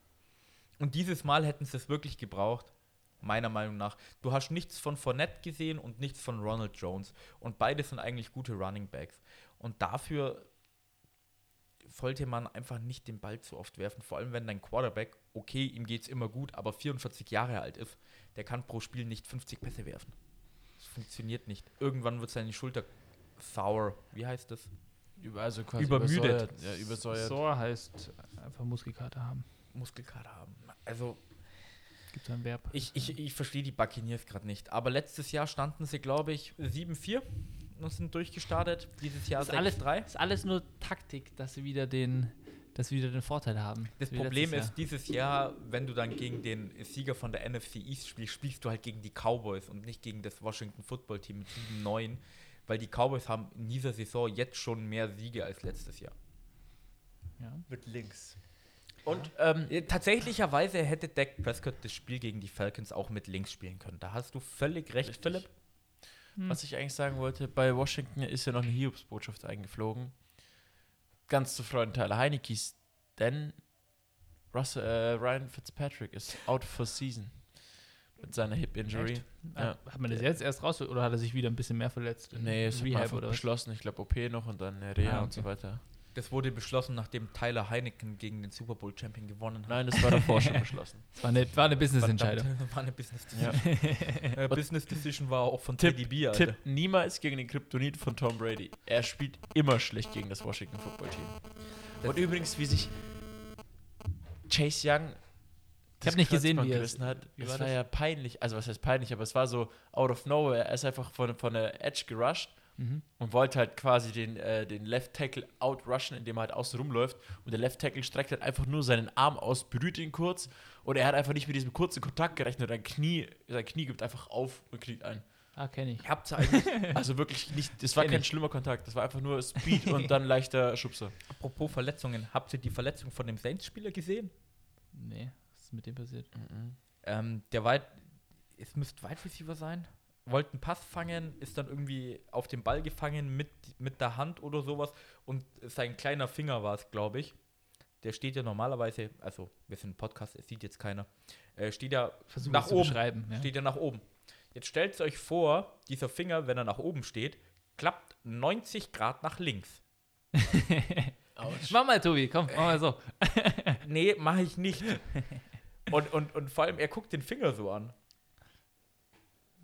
Und dieses Mal hätten sie es wirklich gebraucht, meiner Meinung nach. Du hast nichts von Fournette gesehen und nichts von Ronald Jones. Und beide sind eigentlich gute Running Backs. Und dafür sollte man einfach nicht den Ball zu oft werfen. Vor allem, wenn dein Quarterback, okay, ihm geht es immer gut, aber 44 Jahre alt ist, der kann pro Spiel nicht 50 Pässe werfen. Das funktioniert nicht. Irgendwann wird seine Schulter sour. Wie heißt das? Über, also quasi Übermüdet. übersäuert. Ja, übersäuert. Sore heißt einfach Muskelkater haben. Muskelkater haben. Also, Gibt es ein Verb. ich, ich, ich verstehe die Buccaneers gerade nicht. Aber letztes Jahr standen sie, glaube ich, 7-4 und sind durchgestartet. Dieses Jahr ist alles, 6-3. ist alles nur Taktik, dass sie wieder den, dass sie wieder den Vorteil haben. Das Problem ist, dieses Jahr, wenn du dann gegen den Sieger von der NFC East spielst, spielst du halt gegen die Cowboys und nicht gegen das Washington Football Team mit 7-9, weil die Cowboys haben in dieser Saison jetzt schon mehr Siege als letztes Jahr. Jahr. Ja. Mit links. Und ähm, Tatsächlicherweise hätte Dak Prescott das Spiel gegen die Falcons auch mit links spielen können. Da hast du völlig recht, Richtig. Philipp. was ich eigentlich sagen wollte, bei Washington ist ja noch eine Hiobsbotschaft eingeflogen. Ganz zu Freuden Tyler Heinekes, denn Russell, äh, Ryan Fitzpatrick ist out for season mit seiner Hip Injury. Ja. Hat man das jetzt erst raus oder hat er sich wieder ein bisschen mehr verletzt? Nee, es hat man Rehab oder beschlossen. Ich glaube OP noch und dann Reha Ah, und so okay. weiter. Das wurde beschlossen, nachdem Tyler Heineken gegen den Super Bowl Champion gewonnen hat. Nein, das war davor schon beschlossen. Das war eine, war eine Business-Entscheidung. War eine Business Ja. Decision. Äh, Business Decision war auch von Tipp, Teddy B, Alter. Tipp niemals gegen den Kryptonit von Tom Brady. Er spielt immer schlecht gegen das Washington Football Team. Das- Und übrigens, wie sich Chase Young Ich hab nicht gesehen, wie er- gerissen hat. wie es war war ja peinlich. Also was heißt peinlich, aber es war so out of nowhere. Er ist einfach von, von der Edge gerusht Mhm. und wollte halt quasi den, äh, den Left Tackle outrushen, indem er halt außen rumläuft. Und der Left Tackle streckt halt einfach nur seinen Arm aus, berührt ihn kurz. Und er hat einfach nicht mit diesem kurzen Kontakt gerechnet. Sein Knie, sein Knie gibt einfach auf und kniet ein. Ah, kenne ich. Habt ihr eigentlich, Also wirklich nicht, das war Kenn kein ich. schlimmer Kontakt. Das war einfach nur Speed und dann leichter Schubser. apropos Verletzungen, habt ihr die Verletzung von dem Saints-Spieler gesehen? Nee, was ist mit dem passiert? Ähm, der weit, es müsste Wide Receiver sein. Wollte einen Pass fangen, ist dann irgendwie auf den Ball gefangen mit, mit der Hand oder sowas und sein kleiner Finger war es, glaube ich. Der steht ja normalerweise, also wir sind ein Podcast, es sieht jetzt keiner, äh, steht ja Versuch nach es zu oben. beschreiben. Ja. Steht ja nach oben. Jetzt stellt euch vor, dieser Finger, wenn er nach oben steht, klappt 90 Grad nach links. Mach mal, Tobi, komm, mach mal so. Nee, mache ich nicht. Und, und, und vor allem, er guckt den Finger so an.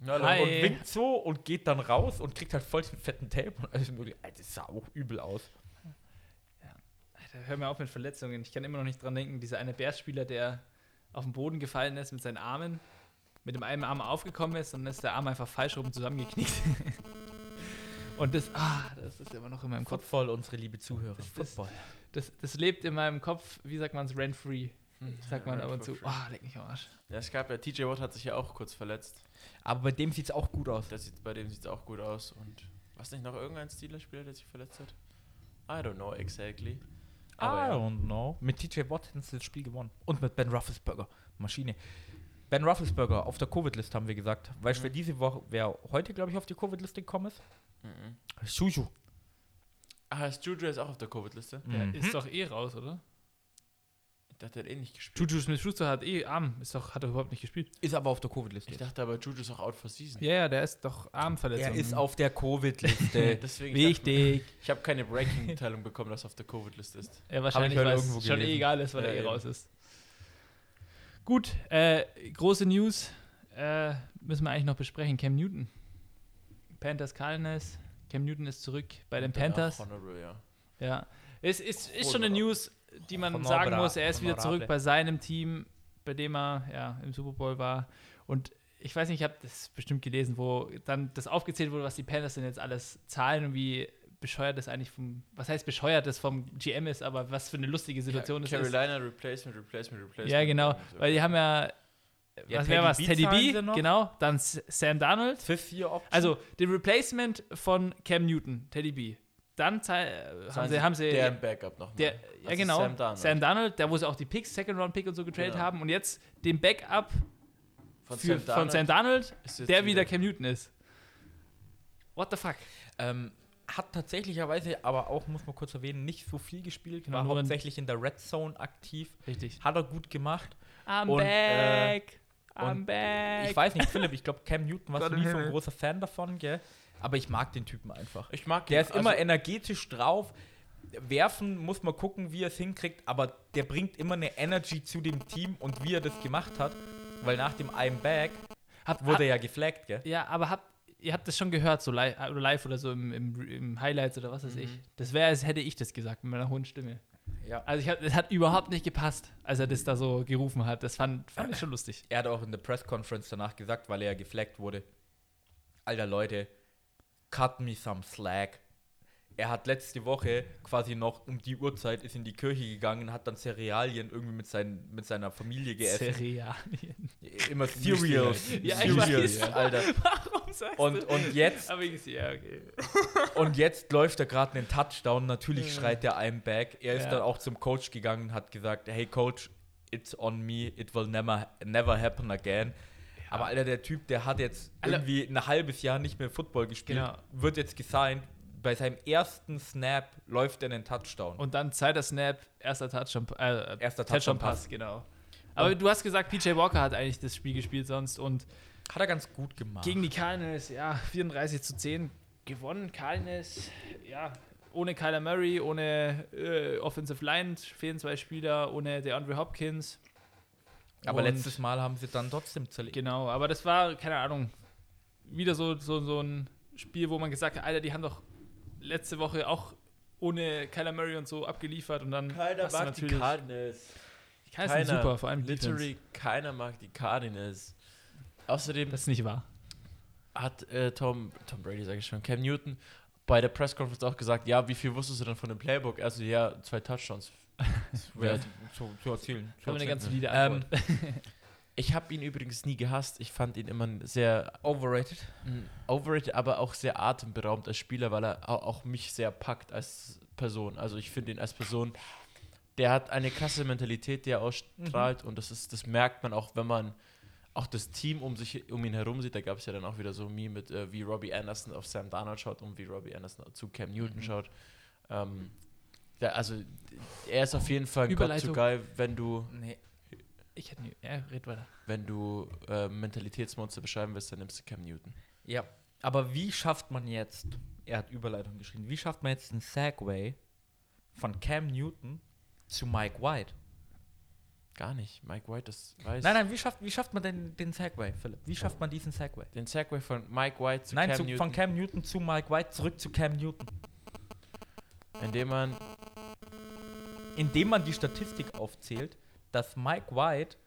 Hi. Und winkt so und geht dann raus und kriegt halt voll den fetten Tape. Und alles mögliche. Alter, das sah auch übel aus. Alter, hör mir auf mit Verletzungen. Ich kann immer noch nicht dran denken, dieser eine Bears-Spieler, der auf den Boden gefallen ist mit seinen Armen mit dem einen Arm aufgekommen ist und dann ist der Arm einfach falsch rum zusammengeknickt. und das, ah, das ist immer noch in meinem Kopf. Football, unsere liebe Zuhörer. Das- das-. Das, das lebt in meinem Kopf, wie sagt man es, rent-free. Sagt man Ja, ab und zu. Ah, leck mich am Arsch. Ja, es gab ja, TJ Watt hat sich ja auch kurz verletzt. Aber bei dem sieht es auch gut aus. Der sieht, bei dem sieht es auch gut aus. Und was nicht noch irgendein Steelers-Spieler, der sich verletzt hat? I don't know exactly. Aber I ja. don't know. Mit TJ Watt hätten sie das Spiel gewonnen. Und mit Ben Roethlisberger. Maschine. Ben Roethlisberger auf der Covid-Liste haben wir gesagt. Weißt du, wer diese Woche, wer heute, glaube ich, auf die Covid-Liste gekommen ist? Mhm. Juju. Ah, ist Juju jetzt auch auf der Covid-Liste? Der Mhm. ist doch eh raus, oder? Ich dachte, er hat eh nicht gespielt. Juju Smith-Schuster hat eh Arm, ist doch, hat er überhaupt nicht gespielt. Ist aber auf der Covid-Liste. Ich dachte aber, Juju ist auch out for season. Ja, ja, der ist doch Armverletzung. Er ist auf der Covid-Liste. Deswegen, ich, Wichtig. ich habe keine Breaking-Mitteilung bekommen, dass er auf der Covid-Liste ist. Ja, wahrscheinlich, heute weil irgendwo es schon eh gelesen. egal ist, weil Ja, er eh eben. raus ist. Gut, äh, große News äh, müssen wir eigentlich noch besprechen. Cam Newton. Panthers Cardinals. Cam Newton ist zurück bei den Panthers. Honorable, ja. Ja. Es ist, ist schon eine. News, die man Honorable. sagen muss. Er ist wieder zurück bei seinem Team, bei dem er ja, im Super Bowl war. Und ich weiß nicht, ich habe das bestimmt gelesen, wo dann das aufgezählt wurde, was die Panthers denn jetzt alles zahlen und wie bescheuert das eigentlich vom, was heißt bescheuert das vom GM ist, aber was für eine lustige Situation ja, das ist. Carolina Replacement, Replacement, Replacement. Ja, genau. So. Weil die haben ja, Ja, was wäre Teddy was? B Teddy B, genau. Dann Sam Darnold. Fifth Year Option. Also, den Replacement von Cam Newton, Teddy B. Dann äh, haben sie, haben sie deren Backup noch. der, ja Also genau, Sam Darnold. Sam Darnold, da wo sie auch die Picks, Second Round Pick und so getradet Genau. haben und jetzt den Backup von, für, von Sam Darnold, der wieder Cam Newton ist. What the fuck? Ähm, hat tatsächlicherweise, aber auch, muss man kurz erwähnen, nicht so viel gespielt. Genau, war hauptsächlich in der Red Zone aktiv. Richtig. Hat er gut gemacht. I'm Und, äh, back. I'm und back. Ich weiß nicht, Philipp, ich glaube, Cam Newton warst du im nie so ein großer Fan davon, gell? Aber ich mag den Typen einfach. Ich mag Der ihn, ist immer also- energetisch drauf. Werfen muss man gucken, wie er es hinkriegt, aber der bringt immer eine Energy zu dem Team und wie er das gemacht hat. Weil nach dem I'm Back Hab, wurde er ja geflaggt, gell? Ja, aber habt, ihr habt das schon gehört, so live oder, live oder so im, im, im Highlights oder was weiß ich. Das wäre, als hätte ich das gesagt mit meiner hohen Stimme. Ja. Also ich hab, das hat überhaupt nicht gepasst, als er das da so gerufen hat. Das fand, fand ich schon lustig. Er hat auch in der Press Conference danach gesagt, weil er ja geflaggt wurde. Alter Leute, cut me some slack. Er hat letzte Woche quasi noch um die Uhrzeit ist in die Kirche gegangen und hat dann Cerealien irgendwie mit, seinen, mit seiner Familie gegessen. Cerealien. Immer Cereals. Ja, ich Cereals, weiß. Alter. Warum sagst Und, und jetzt Aber ich, ja, okay. Und jetzt läuft er gerade einen Touchdown. Natürlich schreit der I'm back. Er ist Ja. dann auch zum Coach gegangen und hat gesagt: Hey Coach, it's on me. It will never, never happen again. Aber Alter, der Typ, der hat jetzt Alter. irgendwie ein halbes Jahr nicht mehr Football gespielt, Genau. wird jetzt gesigned. Bei seinem ersten Snap läuft er einen Touchdown. Und dann zweiter Snap, erster Touchdown, äh, Erster Touchdown-Pass, genau. Aber du hast gesagt, PJ Walker hat eigentlich das Spiel gespielt sonst und hat er ganz gut gemacht. gegen die Cardinals, ja, 34 zu 10 gewonnen. Cardinals, ja, ohne Kyler Murray, ohne äh, Offensive Line, fehlen zwei Spieler, ohne DeAndre Hopkins. Aber Und- letztes Mal haben sie dann trotzdem zerlegt. Genau, aber das war, keine Ahnung, wieder so, so, so ein Spiel, wo man gesagt hat, Alter, die haben doch letzte Woche auch ohne Kyler Murray und so abgeliefert und dann hast du natürlich- Cardinals. Die Cardinals sind Keiner. super, vor allem Literally Defense. keiner mag die Cardinals. Außerdem Das ist nicht wahr. hat äh, Tom, Tom Brady, sage ich schon, Cam Newton bei der Press Conference auch gesagt, ja, wie viel wusstest du denn von dem Playbook? Also ja, zwei Touchdowns. Ja, zu, zu erzählen. Wir eine ganz solide Ähm. Ich habe ihn übrigens nie gehasst. Ich fand ihn immer sehr Overrated. mm, overrated, aber auch sehr atemberaubend als Spieler, weil er au- auch mich sehr packt als Person. Also ich finde ihn als Person, der hat eine krasse Mentalität, die er ausstrahlt und das ist, das merkt man auch, wenn man auch das Team um sich um ihn herum sieht. Da gab es ja dann auch wieder so ein Meme mit, äh, wie Robbie Anderson auf Sam Darnold schaut und wie Robbie Anderson zu Cam Newton Mhm. schaut. Ähm, der, also er ist auf jeden Fall ein Gott zu geil, wenn du Nee. Ich hätte nie. Ja, red weiter. wenn du äh, Mentalitätsmonster beschreiben willst, dann nimmst du Cam Newton. Ja, aber wie schafft man jetzt, er hat Überleitung geschrieben, wie schafft man jetzt den Segway von Cam Newton zu Mike White? Gar nicht. Mike White, das weiß. Nein, nein, wie schafft, wie schafft man denn den Segway, Philipp? Wie schafft man diesen Segway? Den Segway von Mike White zu nein, Cam zu, Newton, von Cam Newton zu Mike White, zurück zu Cam Newton. indem man Indem man die Statistik aufzählt, dass Mike White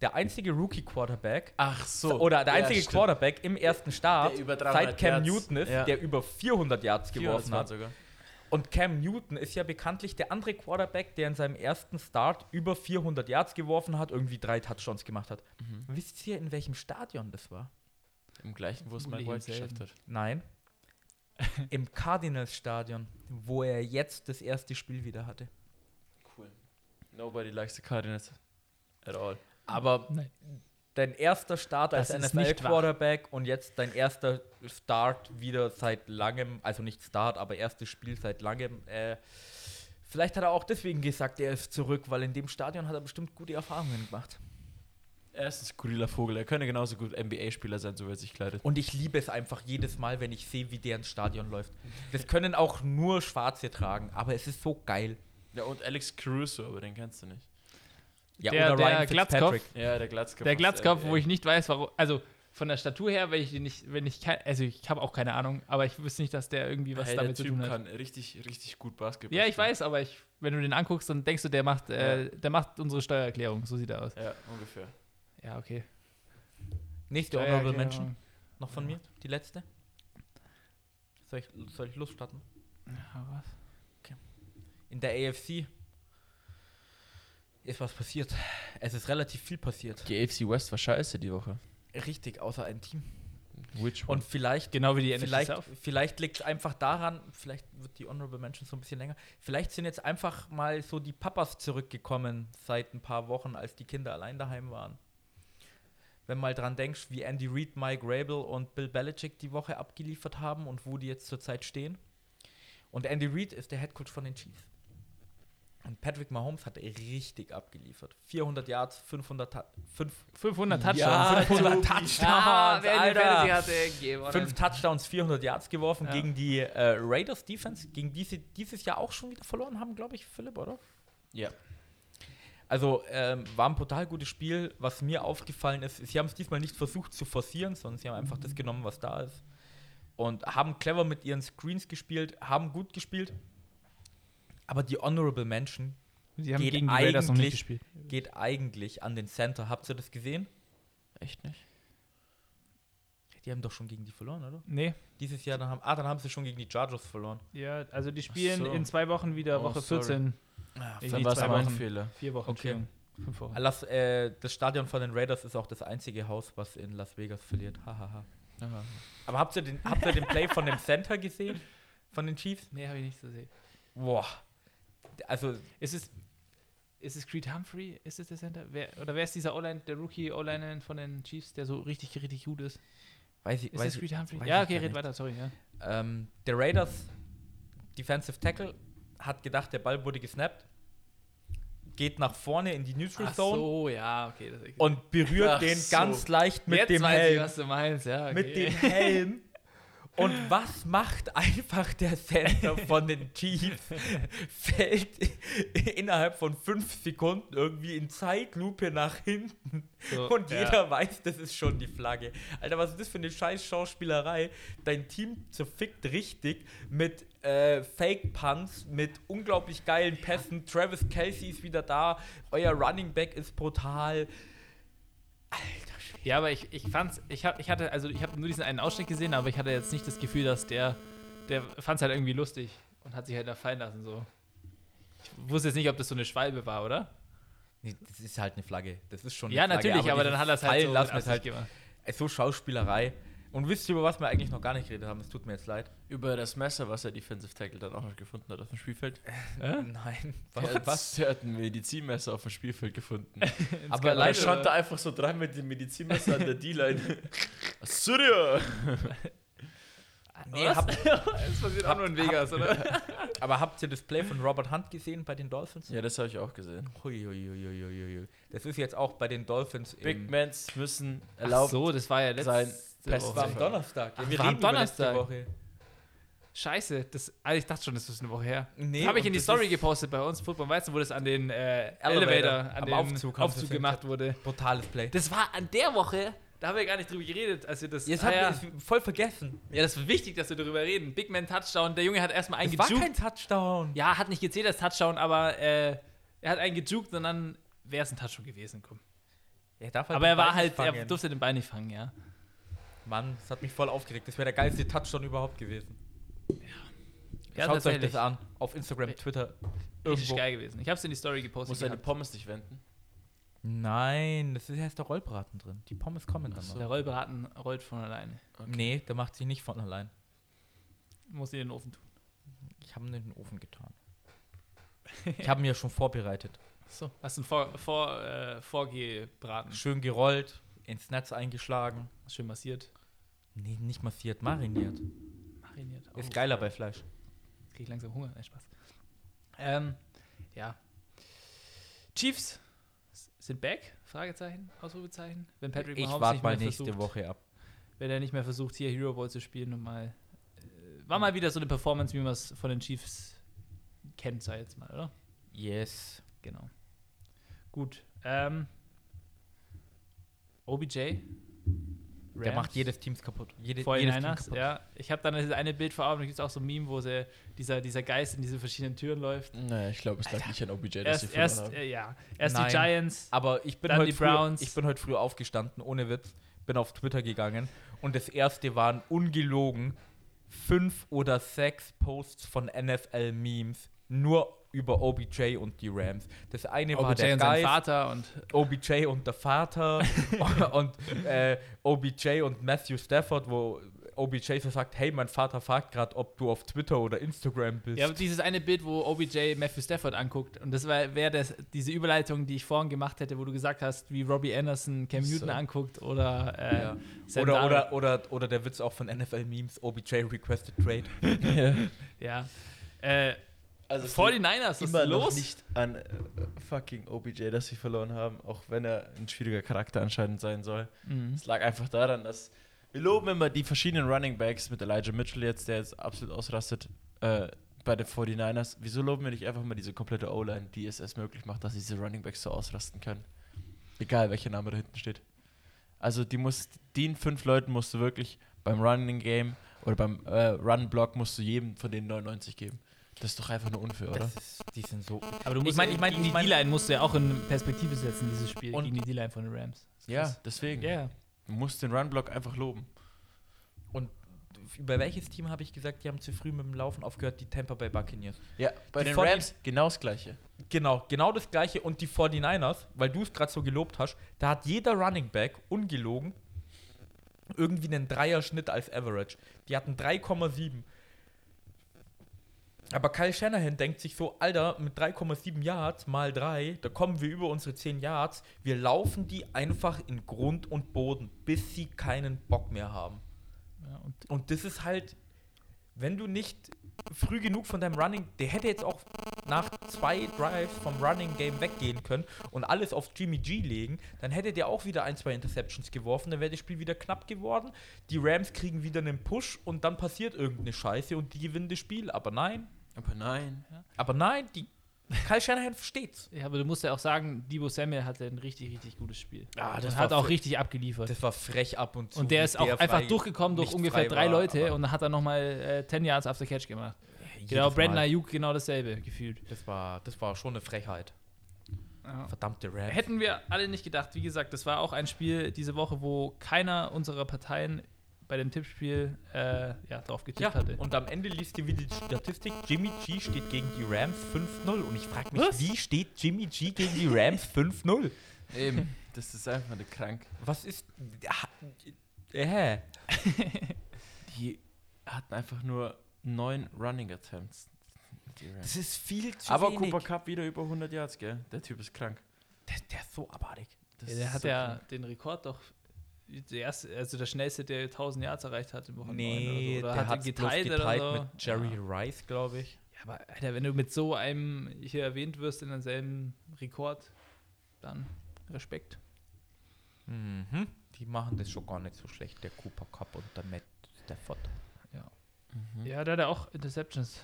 der einzige Rookie-Quarterback Ach so. oder der Ja, einzige stimmt. Quarterback im ersten Start Der über 300 seit Cam Yards. Newton ist, Ja. der über 400 Yards 400 geworfen hat. sogar. Und Cam Newton ist ja bekanntlich der andere Quarterback, der in seinem ersten Start über 400 Yards geworfen hat, irgendwie drei Touchdowns gemacht hat. Mhm. Wisst ihr, in welchem Stadion das war? Im gleichen, wo es Mike White geschafft hat. Nein. Im Cardinals-Stadion, wo er jetzt das erste Spiel wieder hatte. Cool. Nobody likes the Cardinals at all. Aber Nein. dein erster Start als NFL-Quarterback und jetzt dein erster Start wieder seit langem, also nicht Start, aber erstes Spiel seit langem. Äh, vielleicht hat er auch deswegen gesagt, er ist zurück, weil in dem Stadion hat er bestimmt gute Erfahrungen gemacht. Er ist ein skurriler Vogel. Er könnte genauso gut NBA-Spieler sein, so wie er sich kleidet. Und ich liebe es einfach jedes Mal, wenn ich sehe, wie der ins Stadion läuft. Das können auch nur Schwarze tragen, aber es ist so geil. Ja, und Alex Caruso, aber den kennst du nicht. Ja, Der- der Glatzkopf. Ja, der Glatzkopf. Der Glatzkopf, NBA. wo ich nicht weiß, warum. Also von der Statur her, wenn ich den nicht, wenn ich kein, also ich habe auch keine Ahnung, aber ich wüsste nicht, dass der irgendwie was hey, damit der zu tun hat. kann richtig, richtig gut Basketball Ja, ich weiß, aber ich, wenn du den anguckst, dann denkst du, der macht, äh, der macht unsere Steuererklärung. So sieht er aus. Ja, ungefähr. Ja, okay. Nächste Honorable Steuererklärung. Mention. Noch von mir? Die letzte? Soll ich, soll ich losstarten? Ja, was? In der AFC ist was passiert. Es ist relativ viel passiert. Die AFC West war scheiße die Woche. Richtig, außer ein Team. Which Und vielleicht, Genau wie die NFC vielleicht, South. vielleicht liegt es einfach daran, vielleicht wird die Honorable Mention so ein bisschen länger. Vielleicht sind jetzt einfach mal so die Papas zurückgekommen seit ein paar Wochen, als die Kinder allein daheim waren. Wenn mal dran denkst, wie Andy Reid, Mike Rabel und Bill Belichick die Woche abgeliefert haben und wo die jetzt zurzeit stehen. Und Andy Reid ist der Headcoach von den Chiefs. Und Patrick Mahomes hat richtig abgeliefert. 400 Yards, 500, Ta- fünf, 500 Touchdowns. Ja, 500 Tobi. Touchdowns, die Alter. Hatte, gewonnen. fünf Touchdowns, 400 Yards geworfen Ja. gegen die äh, Raiders Defense, gegen die sie dieses Jahr auch schon wieder verloren haben, glaube ich, Philipp, oder? Ja. Also ähm, war ein total gutes Spiel. Was mir aufgefallen ist, sie haben es diesmal nicht versucht zu forcieren, sondern sie haben einfach das genommen, was da ist. Und haben clever mit ihren Screens gespielt, haben gut gespielt. Aber die Honorable Mention Sie haben geht gegen die Raiders noch nicht eigentlich- gespielt. geht eigentlich an den Center. Habt ihr das gesehen? Echt nicht? Die haben doch schon gegen die verloren, oder? Nee. Dieses Jahr, dann haben, ah, dann haben sie schon gegen die Chargers verloren. Ja, also die spielen so. in zwei Wochen wieder, Oh, Woche sorry. 14. Ah, die war es mein Wochen. Fehler. Vier Wochen. Okay. Fünf Wochen. Las, äh, das Stadion von den Raiders ist auch das einzige Haus, was in Las Vegas verliert. Hahaha. Aha. Aber habt ihr, den, habt ihr den Play von dem Center gesehen? Von den Chiefs? Nee, habe ich nicht gesehen. Boah. Also, Ist es, ist es Creed Humphrey? Ist es der Center? Wer, oder wer ist dieser O-Line, der Rookie O-Line von den Chiefs, der so richtig, richtig gut ist? weiß ich, Ist weiß ich, Creed Humphrey? Ja, okay, red weiter, sorry. Ja. ähm, der Raiders Defensive Tackle hat gedacht, der Ball wurde gesnappt, geht nach vorne in die Neutral Ach Zone so, ja, okay. Und berührt Ach den so. ganz leicht mit Jetzt dem weiß ich, Helm. was du meinst, ja. Okay. mit dem Helm. Und was macht einfach der Center von den Chiefs? Fällt innerhalb von fünf Sekunden irgendwie in Zeitlupe nach hinten. So, Und ja. jeder weiß, das ist schon die Flagge. Alter, was ist das für eine scheiß Schauspielerei? Dein Team zerfickt richtig mit äh, Fake-Punts, mit unglaublich geilen Pässen. Travis Kelsey ist wieder da. Euer Running Back ist brutal. Alter. Ja, aber ich, ich fand's, ich, hab, ich hatte, also ich habe nur diesen einen Ausschnitt gesehen, aber ich hatte jetzt nicht das Gefühl, dass der, der fand's halt irgendwie lustig und hat sich halt da fallen lassen, so. Ich wusste jetzt nicht, ob das so eine Schwalbe war, oder? Nee, das ist halt eine Flagge. Das ist schon eine Ja, Flagge, natürlich, aber, dieses dann hat er es halt Fallen so lassen halt so Schauspielerei. Und wisst ihr, über was wir eigentlich noch gar nicht geredet haben? Es tut mir jetzt leid. Über das Messer, was der Defensive Tackle dann auch noch gefunden hat auf dem Spielfeld. Hä? Nein. Hat, was? Der hat ein Medizinmesser auf dem Spielfeld gefunden. Aber leider stand da einfach so dran mit dem Medizinmesser an der D-Line. Syria! Nee, hab, Das passiert auch nur in Vegas, oder? aber habt ihr das Play von Robert Hunt gesehen bei den Dolphins? Ja, das habe ich auch gesehen. Hui. Das ist jetzt auch bei den Dolphins Big Mans müssen Ach erlaubt. so, das war ja letzte sein Woche. War am Donnerstag. Ach, wir war am reden über letzte Donnerstag. Woche. Scheiße, das, also ich dachte schon, das ist eine Woche her. Nee, das habe ich in die das Story gepostet bei uns, Football Weizen, wo das an den äh, Elevator, Elevator, an am den Aufzug Aufzug das gemacht wurde. Brutales Play. Das war an der Woche, da haben wir gar nicht drüber geredet, als wir das. Jetzt ah, habt ihr ja. es voll vergessen. ja, das ist wichtig, dass wir darüber reden. Big Man Touchdown, der Junge hat erstmal einen Es war kein. Touchdown. Ja, hat nicht gezählt als Touchdown, aber äh, er hat einen gejuckt und dann wäre es ein Touchdown gewesen. Komm. Er darf Aber den er war halt, nicht er fangen. durfte den Ball nicht fangen, ja. Mann, das hat mich voll aufgeregt. Das wäre der geilste Touchdown überhaupt gewesen. Ja, Schaut euch das an. Auf Instagram, Twitter. Richtig Irgendwo. geil gewesen. Ich hab's in die Story gepostet. Muss gehabt. Pommes nicht wenden. Nein, das ist erst der Rollbraten drin. Die Pommes kommen dann noch. Der Rollbraten rollt von alleine. Nee, der macht sich nicht von allein. Muss in den Ofen tun. Ich habe ihn in den Ofen getan. Ich habe ihn ja schon vorbereitet. So. Hast du einen vor, vor, äh, Vorgebraten. Schön gerollt, ins Netz eingeschlagen. Schön massiert. Nee, nicht massiert, mariniert. Mariniert. Oh, Ist geiler bei Fleisch. Jetzt krieg ich langsam Hunger. Nein, Spaß. Ähm, ja. Chiefs sind back? Fragezeichen, Ausrufezeichen. Wenn Patrick Ich warte mal nächste versucht, Woche ab. wenn er nicht mehr versucht, hier Hero Ball zu spielen und mal. Äh, war mal wieder so eine Performance, wie man es von den Chiefs kennt, sei jetzt mal, oder? Yes. Genau. Gut. Ähm, OBJ. Der macht jedes Team kaputt. Jede, jedes Team 49ers, kaputt. ja. Ich habe dann das eine Bild vor Augen, da gibt es auch so ein Meme, wo sie, dieser, dieser Geist in diese verschiedenen Türen läuft. Naja, ich glaube, es lag nicht an OBJ, dass sie Erst, verloren erst, äh, ja, erst Nein. die Giants, Aber ich bin, Dann heute die früh, Browns. ich bin heute früh aufgestanden, ohne Witz. Bin auf Twitter gegangen und das erste waren ungelogen fünf oder sechs Posts von NFL-Memes nur über OBJ und die Rams. Das eine war OBJ der und Geist, Vater und OBJ und der Vater und äh, OBJ und Matthew Stafford, wo OBJ so sagt, hey, mein Vater fragt gerade, ob du auf Twitter oder Instagram bist. ja, dieses eine Bild, wo OBJ Matthew Stafford anguckt. Und das wäre diese Überleitung, die ich vorhin gemacht hätte, wo du gesagt hast, wie Robbie Anderson Cam So. Newton anguckt oder äh, Ja. Oder, oder, oder, oder der Witz auch von NFL-Memes, OBJ requested trade. Ja. Äh, Also 49ers, was ist immer noch los? nicht an äh, fucking OBJ, dass sie verloren haben, auch wenn er ein schwieriger Charakter anscheinend sein soll. Mhm. Es lag einfach daran, dass wir loben immer die verschiedenen Running Backs mit Elijah Mitchell jetzt, der jetzt absolut ausrastet äh, bei den 49ers. Wieso loben wir nicht einfach mal diese komplette O-Line, die es erst möglich macht, dass diese Running Backs so ausrasten können? Egal, welcher Name da hinten steht. Also die muss, den fünf Leuten musst du wirklich beim Running Game oder beim äh, Run Block musst du jedem von den 99 geben. Das ist doch einfach nur unfair, oder? Ist, die sind so. Aber du musst Ich mein- ich mein- gegen ich die D-Line musst du ja auch in Perspektive setzen, dieses Spiel, Und- gegen die D-Line von den Rams. Das ist Ja, krass. deswegen. Ja. Du musst den Run Block einfach loben. Und über welches Team habe ich gesagt, die haben zu früh mit dem Laufen aufgehört? Die Tampa Bay Buccaneers. Ja, bei Die den 40 Rams genau das gleiche. Genau, genau das gleiche. Und die 49ers, weil du es gerade so gelobt hast, da hat jeder Running Back, ungelogen, irgendwie einen Dreierschnitt als Average. Die hatten 3,7. Aber Kyle Shanahan denkt sich so, Alter, mit 3,7 Yards mal 3, da kommen wir über unsere 10 Yards. Wir laufen die einfach in Grund und Boden, bis sie keinen Bock mehr haben. ja und Und das ist halt, wenn du nicht früh genug von deinem Running, der hätte jetzt auch nach zwei Drives vom Running Game weggehen können und alles auf Jimmy G legen, dann hätte der auch wieder ein, zwei Interceptions geworfen, dann wäre das Spiel wieder knapp geworden. Die Rams kriegen wieder einen Push und dann passiert irgendeine Scheiße und die gewinnen das Spiel. Aber nein, Aber nein. aber nein, die Kyle Shanahan versteht's. Ja, aber du musst ja auch sagen, Debo Samuel hatte ein richtig, richtig gutes Spiel. Ja, und hat auch richtig abgeliefert. Das war frech ab und zu. und der ist auch der einfach durchgekommen durch ungefähr drei war, Leute und dann hat er nochmal äh, 10 Yards after Catch gemacht. jedes Genau, Brandon. Ayuk genau dasselbe gefühlt. Das war, das war schon eine Frechheit. Verdammte Rams. Hätten wir alle nicht gedacht, wie gesagt, das war auch ein Spiel diese Woche, wo keiner unserer Parteien bei dem Tippspiel äh, ja, drauf getippt Ja, hatte. und am Ende liest ihr wieder die Statistik, Jimmy G steht gegen die Rams 5-0. Und ich frage mich, Was? wie steht Jimmy G gegen die Rams 5-0? Eben. Das ist einfach nur krank. Was ist... Äh, Die hatten einfach nur neun Running Attempts. Das ist viel zu Aber wenig. Cooper Cup wieder über 100 Yards, gell? Der Typ ist krank. Der, der ist so abartig. Das Ja, der hat so ja krank. den Rekord doch. Der erste, also der schnellste, der 1000 Yards erreicht hat im Wochenende. Nee, oder, so. oder der hat geteilt, geteilt, oder so. mit Jerry Ja. Rice, glaube ich. Ja, aber Alter, wenn du mit so einem hier erwähnt wirst in denselben Rekord, dann Respekt. Mhm. Die machen das schon gar nicht so schlecht, der Cooper Cup und der Matt Stafford. Mhm. Ja, der hat ja auch Interceptions.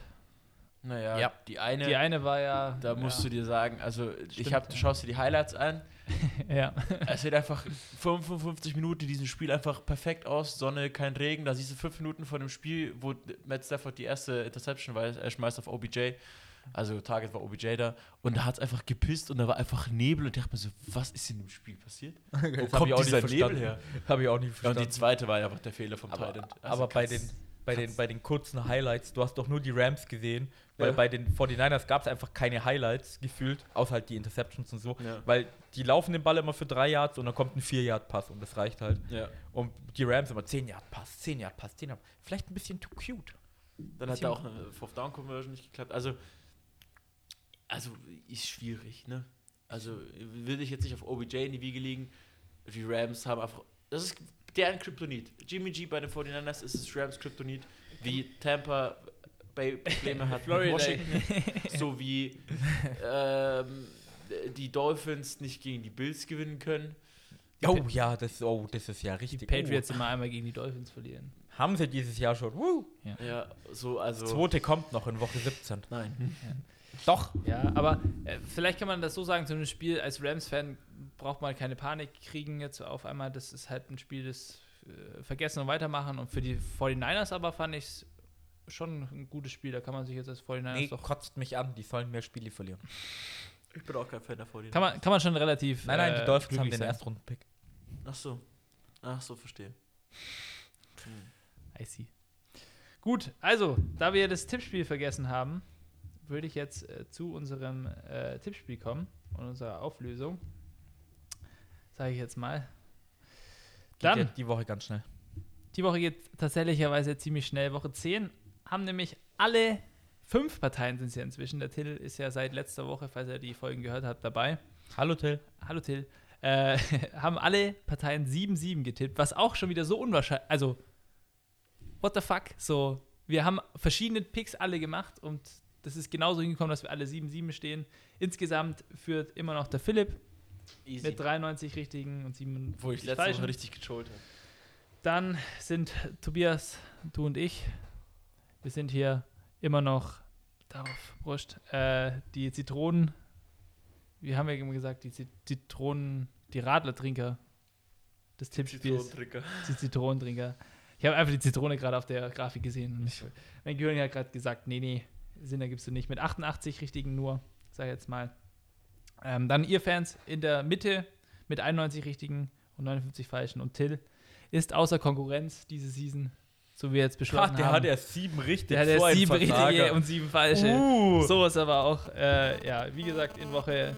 Naja, Ja. die eine, Die eine war ja. da musst ja, du dir sagen, also ich Stimmt, hab, du schaust dir die Highlights an. Ja. Es sieht einfach 55 Minuten diesem Spiel einfach perfekt aus. Sonne, kein Regen. Da siehst du fünf Minuten vor dem Spiel, wo Matt Stafford die erste Interception weiß, er schmeißt auf OBJ. Also Target war OBJ da und da hat es einfach gepisst und da war einfach Nebel und ich dachte mir so, was ist in dem Spiel passiert? Wo kommt ich auch dieser Nebel verstanden. her? Habe ich auch nicht Ja, und verstanden. die zweite war ja einfach der Fehler vom aber, Titan. Also aber bei, den, bei, den, bei den kurzen Highlights, du hast doch nur die Rams gesehen, weil Ja. bei den 49ers gab es einfach keine Highlights gefühlt, außer halt die Interceptions und so. Ja. Weil die laufen den Ball immer für drei Yards und dann kommt ein 4-Yard-Pass und das reicht halt. Ja. Und die Rams immer 10-Yard-Pass, 10-Yard-Pass, 10 Yard Vielleicht ein bisschen too cute. Dann hat da auch eine Fourth Down Conversion nicht geklappt. Also, also ist schwierig, ne? Also will ich jetzt nicht auf OBJ in die Wiege liegen. Die Rams haben einfach. Das ist deren Kryptonit. Jimmy G bei den 49ers ist es Rams Kryptonit. Wie Tampa Bay Probleme hat mit Florida. Washington. so wie ähm, die Dolphins nicht gegen die Bills gewinnen können. Oh ja, das, oh, das ist ja Die richtig. Patriots immer einmal gegen die Dolphins verlieren. Oh, haben sie dieses Jahr schon. Woo. Ja, so, also. Zweite kommt noch in Woche 17. Nein. Doch. Ja, aber äh, vielleicht kann man das so sagen, zu einem Spiel als Rams-Fan braucht man keine Panik kriegen jetzt auf einmal. Das ist halt ein Spiel, das äh, vergessen und weitermachen. Und für die 49ers aber fand ich es schon ein gutes Spiel. Da kann man sich jetzt als 49ers Nee, doch. kotzt mich an, die sollen mehr Spiele verlieren. Ich bin auch kein Fan der 49ers. Kann man, kann man schon relativ. Nein, nein, die äh, Dolphins haben glücklich den. Erstrunden-Pick. Ach so. Ach so, verstehe. I see. Gut, also, da wir das Tippspiel vergessen haben, würde ich jetzt äh, zu unserem äh, Tippspiel kommen und unserer Auflösung. Sage ich jetzt mal. Geht ja Dann, die Woche ganz schnell. die Woche geht tatsächlicherweise ziemlich schnell. Woche 10 haben nämlich alle fünf Parteien sind es ja inzwischen. Der Till ist ja seit letzter Woche, falls er die Folgen gehört hat, dabei. Hallo Till. Hallo Till. Äh, haben alle Parteien 7-7 getippt, was auch schon wieder so unwahrscheinlich. Also, what the fuck? So, wir haben verschiedene Picks alle gemacht und das ist genauso hingekommen, dass wir alle 7-7 stehen. Insgesamt führt immer noch der Philipp Easy. mit 93 richtigen und 7 Wo ich letzte. Woche richtig getrollt habe. Dann sind Tobias, du und ich. Wir sind hier immer noch darauf, Brust, äh, die Zitronen. Wir haben ja immer gesagt, die Zit- Zitronen, die Radlertrinker des Tippspiels. Zitronentricker. Die Zitronentrinker. Ich habe einfach die Zitrone gerade auf der Grafik gesehen. Ich, mein Gehirn hat gerade gesagt, nee, nee, Sinn ergibst du nicht. Mit 88 richtigen nur, sag ich jetzt mal. Ähm, dann ihr Fans in der Mitte mit 91 richtigen und 59 falschen. Und Till ist außer Konkurrenz diese Season, so wie wir jetzt beschlossen der haben. hat erst sieben richtig. der hat ein sieben richtige und sieben falsche. Uh. So ist aber auch, äh, ja, wie gesagt, in Woche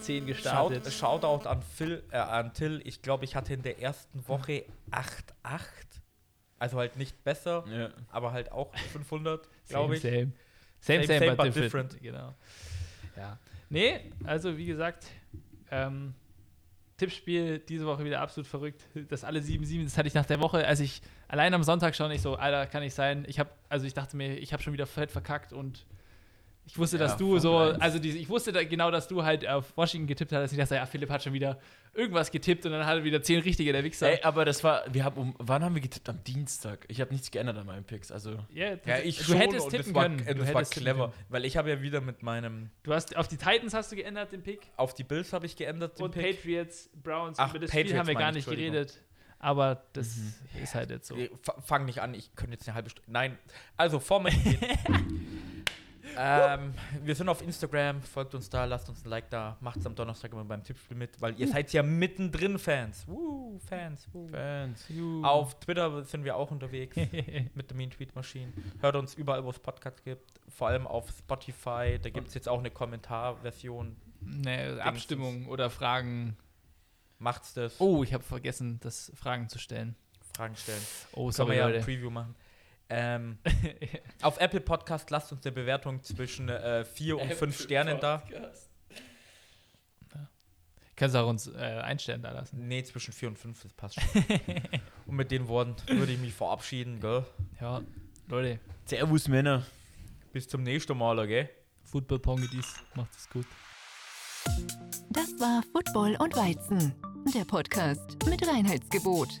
10 Shout, gestartet. Shoutout an, Phil, äh, an Till. Ich glaube, ich hatte in der ersten Woche 8,8. Also halt nicht besser, Ja. aber halt auch 500, glaube ich. Same, same, Same, same, same, but, but different. different. Genau. Ja. Nee, also wie gesagt, ähm, Tippspiel diese Woche wieder absolut verrückt. Das alle 7-7, das hatte ich nach der Woche, als ich allein am Sonntag schon nicht so, Alter, kann nicht sein. Ich habe, also ich dachte mir, ich habe schon wieder fett verkackt und ich wusste, Ja, dass du so, eins. also diese, ich wusste da genau, dass du halt auf Washington getippt hattest. Ich dachte, ja, Philipp hat schon wieder irgendwas getippt und dann hat er wieder 10 richtige, der Wichser. Ey, aber das war, wir haben um, wann haben wir getippt? Am Dienstag. Ich habe nichts geändert an meinen Picks. Also, Ja, Ja, ich du hättest tippen war, können. Du Das war clever, weil ich habe ja wieder mit meinem, Du hast auf die Titans hast du geändert den Pick. auf die Bills habe ich geändert den Und Pick. Patriots, Browns, Ach, über das Spiel Patriots haben wir gar nicht geredet. Aber das ist halt jetzt so. Fang nicht an, ich könnte jetzt eine halbe Stunde. Nein, also vor mir. ähm, wir sind auf Instagram, folgt uns da, lasst uns ein Like da, macht's am Donnerstag immer beim Tippspiel mit, weil ihr seid ja mittendrin Fans. Woo, Fans. Woo. Fans. Auf Twitter sind wir auch unterwegs mit der Mean Tweet Machine. Hört uns überall, wo es Podcasts gibt, vor allem auf Spotify. Da gibt es jetzt auch eine Kommentarversion. ne, Abstimmung oder Fragen. Macht's das. Oh, ich habe vergessen, das Fragen zu stellen. Fragen stellen. Oh, Können wir sorry, ja ein. Preview machen. Ähm, auf Apple Podcast lasst uns eine Bewertung zwischen äh, 4 und 5 Sternen da. Kannst du auch uns äh, einstellen da lassen. Nee, zwischen 4 und 5, das passt schon. und mit den Worten würde ich mich verabschieden, gell? Ja, Leute, Servus, Männer. Bis zum nächsten Mal, gell? Football Pongedis, macht es gut. Das war Football und Weizen, der Podcast mit Reinheitsgebot.